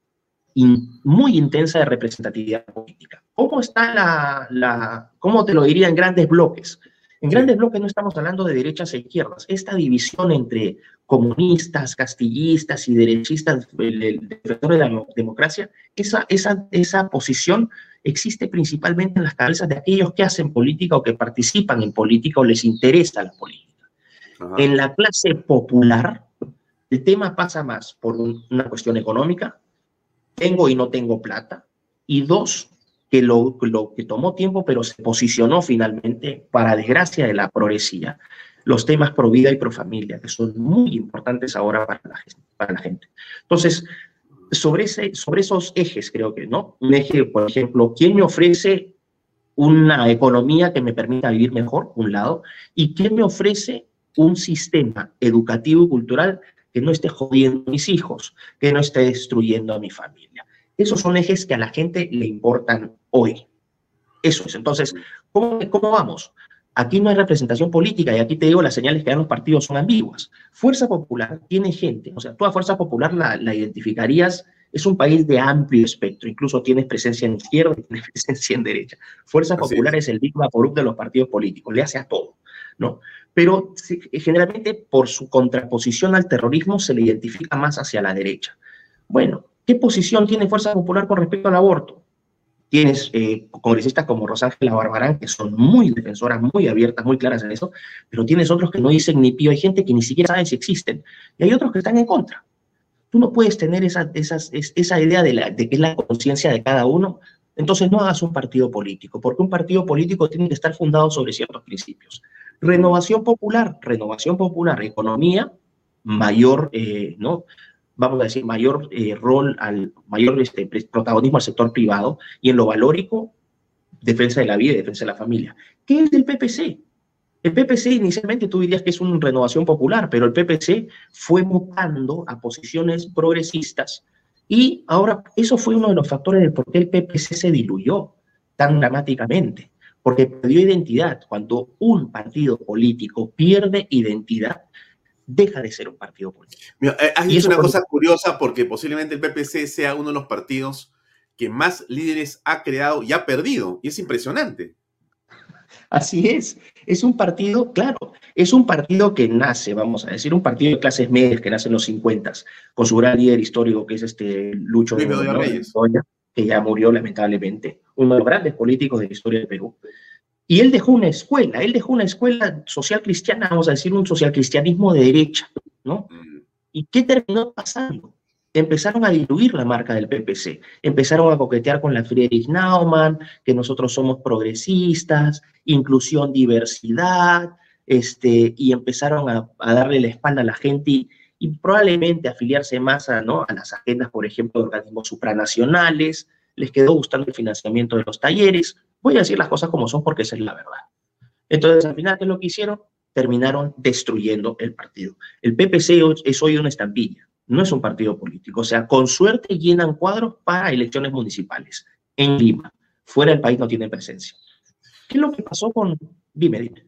in, muy intensa de representatividad política. ¿Cómo está la, la, cómo te lo diría en grandes bloques? En grandes bloques no estamos hablando de derechas e izquierdas. Esta división entre comunistas, castillistas y derechistas, defensores de la democracia, esa, esa, esa posición existe principalmente en las cabezas de aquellos que hacen política o que participan en política o les interesa la política. Ajá. En la clase popular, el tema pasa más por un, una cuestión económica, tengo y no tengo plata. Y dos, que lo, lo que tomó tiempo, pero se posicionó finalmente, para desgracia de la progresía, los temas pro vida y pro familia, que son muy importantes ahora para la, para la gente. Entonces, sobre, sobre esos ejes, creo que, ¿no? Un eje, por ejemplo, ¿quién me ofrece una economía que me permita vivir mejor, un lado, y quién me ofrece un sistema educativo y cultural que no esté jodiendo a mis hijos, que no esté destruyendo a mi familia. Esos son ejes que a la gente le importan hoy. Eso es. Entonces, ¿cómo, cómo vamos? Aquí no hay representación política y aquí te digo, las señales que dan los partidos son ambiguas. Fuerza Popular tiene gente, o sea, toda Fuerza Popular la, la identificarías, es un país de amplio espectro, incluso tienes presencia en izquierda y tienes presencia en derecha. Fuerza Popular es. el Big Vaporub de los partidos políticos, le hace a todo, ¿no? Pero generalmente por su contraposición al terrorismo se le identifica más hacia la derecha. Bueno, ¿qué posición tiene Fuerza Popular con respecto al aborto? Tienes eh, congresistas como Rosángela Barbarán, que son muy defensoras, muy abiertas, muy claras en eso, pero tienes otros que no dicen ni pío. Hay gente que ni siquiera sabe si existen. Y hay otros que están en contra. Tú no puedes tener esa, idea de, la, que es la conciencia de cada uno. Entonces no hagas un partido político, porque un partido político tiene que estar fundado sobre ciertos principios. Renovación popular, renovación popular, economía, mayor, eh, ¿no? Vamos a decir, mayor eh, rol, al mayor este, protagonismo al sector privado y en lo valórico, defensa de la vida y defensa de la familia. ¿Qué es el PPC? El PPC inicialmente tú dirías que es una renovación popular, pero el PPC fue mutando a posiciones progresistas y ahora eso fue uno de los factores de por qué el PPC se diluyó tan dramáticamente, porque perdió identidad. Cuando un partido político pierde identidad, deja de ser un partido político. Mira, eh, has dicho una cosa curiosa porque posiblemente el PPC sea uno de los partidos que más líderes ha creado y ha perdido. Y es impresionante. Así es. Es un partido, claro, es un partido que nace, vamos a decir, un partido de clases medias que nace en los 50, con su gran líder histórico que es este Lucho Reyes. que ya murió lamentablemente, uno de los grandes políticos de la historia del Perú. Y él dejó una escuela, él dejó una escuela social cristiana, vamos a decir, un social cristianismo de derecha, ¿no? Mm. ¿Y qué terminó pasando? Empezaron a diluir la marca del PPC, empezaron a coquetear con la Friedrich Naumann, que nosotros somos progresistas, inclusión, diversidad, este, y empezaron a, darle la espalda a la gente y, y probablemente afiliarse más a, ¿no? a las agendas, por ejemplo, de organismos supranacionales, les quedó gustando el financiamiento de los talleres, Voy a decir las cosas como son porque esa es la verdad. Entonces, al final, ¿qué es lo que hicieron? Terminaron destruyendo el partido. El PPC es hoy una estampilla, no es un partido político. O sea, con suerte llenan cuadros para elecciones municipales en Lima. Fuera del país no tienen presencia. ¿Qué es lo que pasó con... Dime, dime.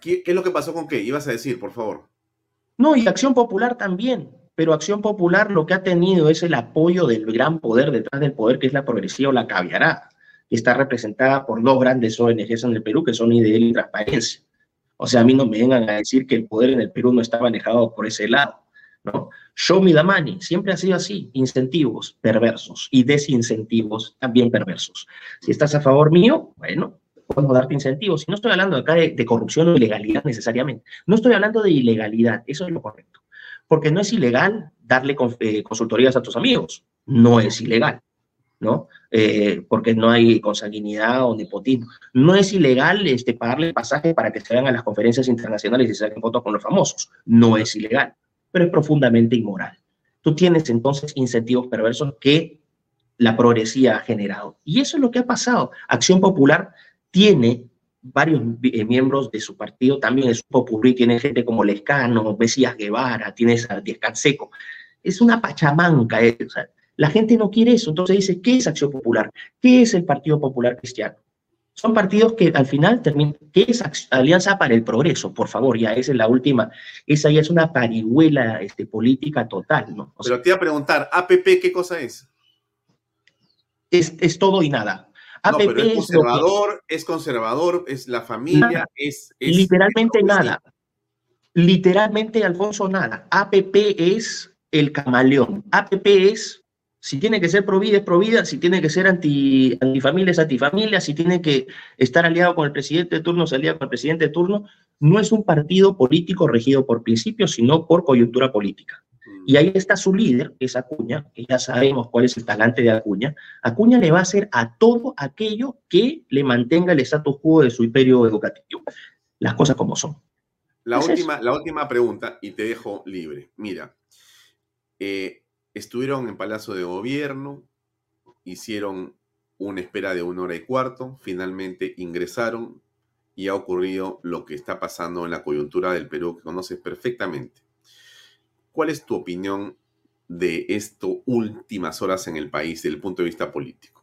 ¿qué, es lo que pasó con qué? Ibas a decir, por favor. No, y Acción Popular también pero Acción Popular lo que ha tenido es el apoyo del gran poder detrás del poder, que es la progresiva o la caviarada está representada por dos grandes ONGs en el Perú, que son IDL y Transparencia. O sea, a mí no me vengan a decir que el poder en el Perú no está manejado por ese lado. ¿no? Show me the money, siempre ha sido así, incentivos perversos y desincentivos también perversos. Si estás a favor mío, bueno, puedo darte incentivos. Y no estoy hablando acá de, corrupción o ilegalidad necesariamente, no estoy hablando de ilegalidad, eso es lo correcto. Porque no es ilegal darle eh, consultorías a tus amigos, no es ilegal. ¿no? Eh, porque no hay consanguinidad o nepotismo. No es ilegal este, pagarle pasaje para que se vayan a las conferencias internacionales y se saquen fotos con los famosos. No es ilegal, pero es profundamente inmoral. Tú tienes entonces incentivos perversos que la progresía ha generado. Y eso es lo que ha pasado. Acción Popular tiene varios eh, miembros de su partido, también es popurrí, tiene gente como Lescano, Mesías Guevara, tienes a Díaz Canseco. Es una pachamanca, eh, o sea, la gente no quiere eso. Entonces dice, ¿qué es Acción Popular? ¿Qué es el Partido Popular Cristiano? Son partidos que al final terminan, ¿qué es Alianza para el Progreso? Por favor, ya esa es la última, esa ya es una parihuela este, política total, ¿no? pero te iba a preguntar, ¿APP qué cosa es? Es, todo y nada. APP es conservador, es, conservador, es la familia, es, Literalmente nada. Literalmente, Alfonso, nada. APP es el camaleón. APP es si tiene que ser provida, es provida. Si tiene que ser anti, antifamilia, es antifamilia. Si tiene que estar aliado con el presidente de turno, se alía con el presidente de turno. No es un partido político regido por principios, sino por coyuntura política. Y ahí está su líder, que es Acuña, que ya sabemos cuál es el talante de Acuña. Acuña le va a hacer a todo aquello que le mantenga el status quo de su imperio educativo. Las cosas como son. La, última, la última pregunta, y te dejo libre. Mira, eh, estuvieron en Palacio de Gobierno, hicieron una espera de una hora y cuarto, finalmente ingresaron y ha ocurrido lo que está pasando en la coyuntura del Perú que conoces perfectamente. ¿Cuál es tu opinión de estas últimas horas en el país desde el punto de vista político?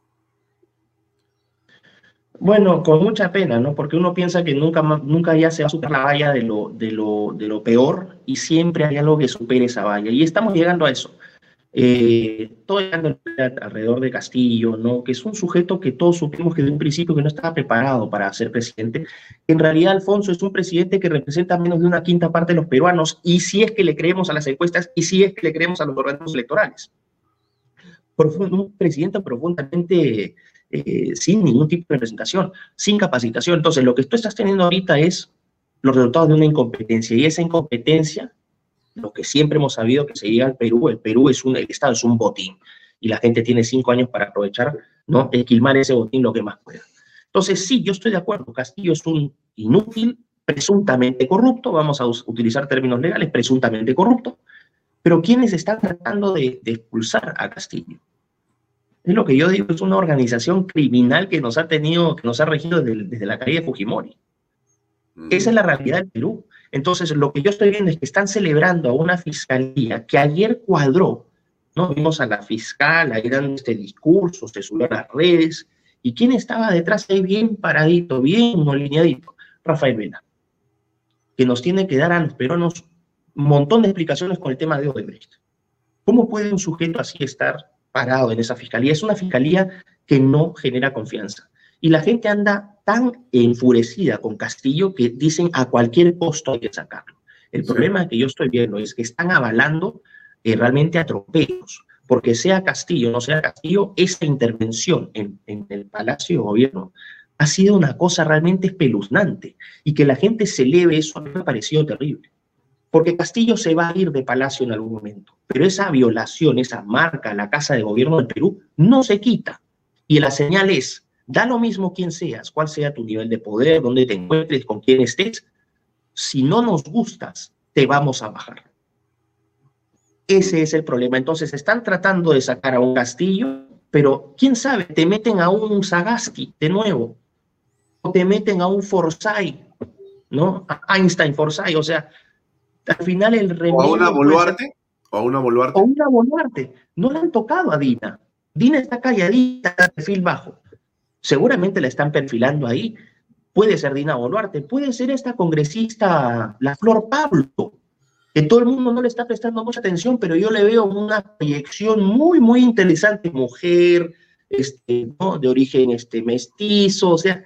Bueno, con mucha pena, ¿no? Porque uno piensa que nunca, nunca ya se va a superar la valla de lo, de, lo, de lo peor y siempre hay algo que supere esa valla. Y estamos llegando a eso eh, todo alrededor de Castillo, ¿no? que es un sujeto que todos supimos que de un principio que no estaba preparado para ser presidente. En realidad, Alfonso es un presidente que representa menos de una quinta parte de los peruanos, y si es que le creemos a las encuestas, y si es que le creemos a los organismos electorales. Un presidente profundamente eh, sin ningún tipo de representación, sin capacitación. Entonces, lo que tú estás teniendo ahorita es los resultados de una incompetencia, y esa incompetencia lo que siempre hemos sabido que se llega al Perú, el Perú es un, el Estado es un botín y la gente tiene cinco años para aprovechar, ¿no? Esquilmar ese botín lo que más pueda. Entonces, sí, yo estoy de acuerdo, Castillo es un inútil, presuntamente corrupto, vamos a utilizar términos legales, presuntamente corrupto, pero ¿quiénes están tratando de, expulsar a Castillo? Es lo que yo digo, es una organización criminal que nos ha tenido, que nos ha regido desde, desde la calle de Fujimori. Esa es la realidad del Perú. Entonces, lo que yo estoy viendo es que están celebrando a una fiscalía que ayer cuadró, ¿no? Vimos a la fiscal ahí dando este discurso, se subió a las redes, y quién estaba detrás ahí bien paradito, bien alineadito, Rafael Vela, que nos tiene que dar a los peruanos un montón de explicaciones con el tema de Odebrecht. ¿Cómo puede un sujeto así estar parado en esa fiscalía? Es una fiscalía que no genera confianza. Y la gente anda tan enfurecida con Castillo que dicen a cualquier costo hay que sacarlo. El problema que yo estoy viendo es que están avalando eh, realmente atropellos, porque sea Castillo o no sea Castillo, esa intervención en, en, el Palacio de Gobierno ha sido una cosa realmente espeluznante y que la gente se eleve eso a mí me ha parecido terrible. Porque Castillo se va a ir de Palacio en algún momento, pero esa violación, esa marca a la Casa de Gobierno del Perú no se quita. Y la señal es, Da lo mismo quién seas, cuál sea tu nivel de poder, dónde te encuentres, con quién estés. Si no nos gustas, te vamos a bajar. Ese es el problema. Entonces están tratando de sacar a un Castillo, pero quién sabe, te meten a un Sagasti de nuevo, o te meten a un Forsyth, ¿no? A Einstein Forsyth, o sea, al final el remedio... ¿O a una Boluarte? ¿O a una Boluarte? O una Boluarte. No le han tocado a Dina. Dina está calladita, perfil bajo seguramente la están perfilando ahí. Puede ser Dina Boluarte, puede ser esta congresista, la Flor Pablo, que todo el mundo no le está prestando mucha atención, pero yo le veo una proyección muy, muy interesante, mujer, este, de origen este, mestizo, o sea,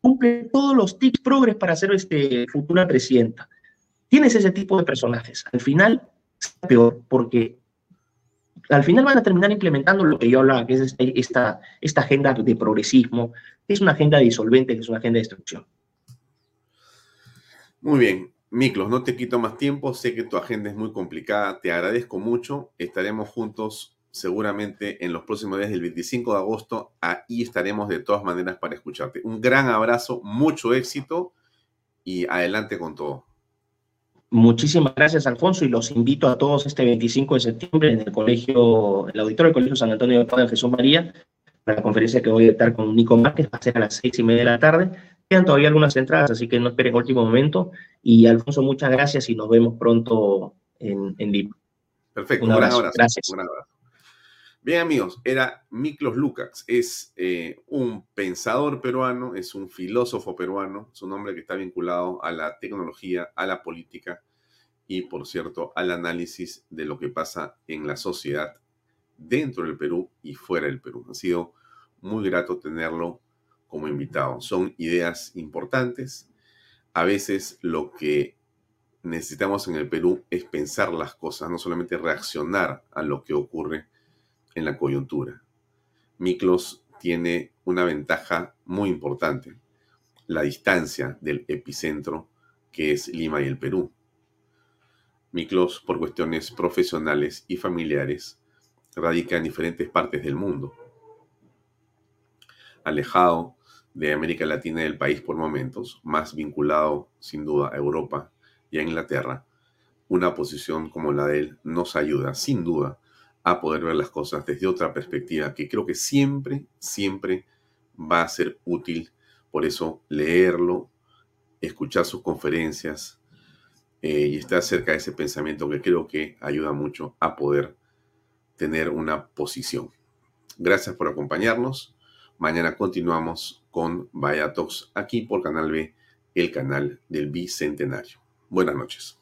cumple todos los tips progres para ser este, futura presidenta. Tienes ese tipo de personajes. Al final, es peor, porque al final van a terminar implementando lo que yo hablaba, que es este, esta, agenda de progresismo, que es una agenda disolvente, que es una agenda de destrucción. Muy bien. Miklos, no te quito más tiempo, sé que tu agenda es muy complicada, te agradezco mucho, estaremos juntos seguramente en los próximos días del 25 de agosto, ahí estaremos de todas maneras para escucharte. Un gran abrazo, mucho éxito y adelante con todo. Muchísimas gracias, Alfonso, y los invito a todos este 25 de septiembre en el colegio, el auditorio del Colegio San Antonio de Padre Jesús María, para la conferencia que voy a estar con Nico Márquez, va a ser a las seis y media de la tarde. Quedan todavía algunas entradas, así que no esperen último momento. Y Alfonso, muchas gracias y nos vemos pronto en, en Lima. Perfecto, un, abrazo. Gracias. Un abrazo. Bien amigos, era Miklos Lukács, es eh, un pensador peruano, es un filósofo peruano, es un hombre que está vinculado a la tecnología, a la política y por cierto al análisis de lo que pasa en la sociedad dentro del Perú y fuera del Perú. Ha sido muy grato tenerlo como invitado. Son ideas importantes. A veces lo que necesitamos en el Perú es pensar las cosas, no solamente reaccionar a lo que ocurre en la coyuntura. Miklos tiene una ventaja muy importante, la distancia del epicentro que es Lima y el Perú. Miklos, por cuestiones profesionales y familiares, radica en diferentes partes del mundo. Alejado de América Latina y del país por momentos, más vinculado sin duda a Europa y a Inglaterra, una posición como la de él nos ayuda sin duda a poder ver las cosas desde otra perspectiva que creo que siempre, siempre va a ser útil. Por eso leerlo, escuchar sus conferencias eh, y estar cerca de ese pensamiento que creo que ayuda mucho a poder tener una posición. Gracias por acompañarnos. Mañana continuamos con Vaya aquí por Canal B, el canal del Bicentenario. Buenas noches.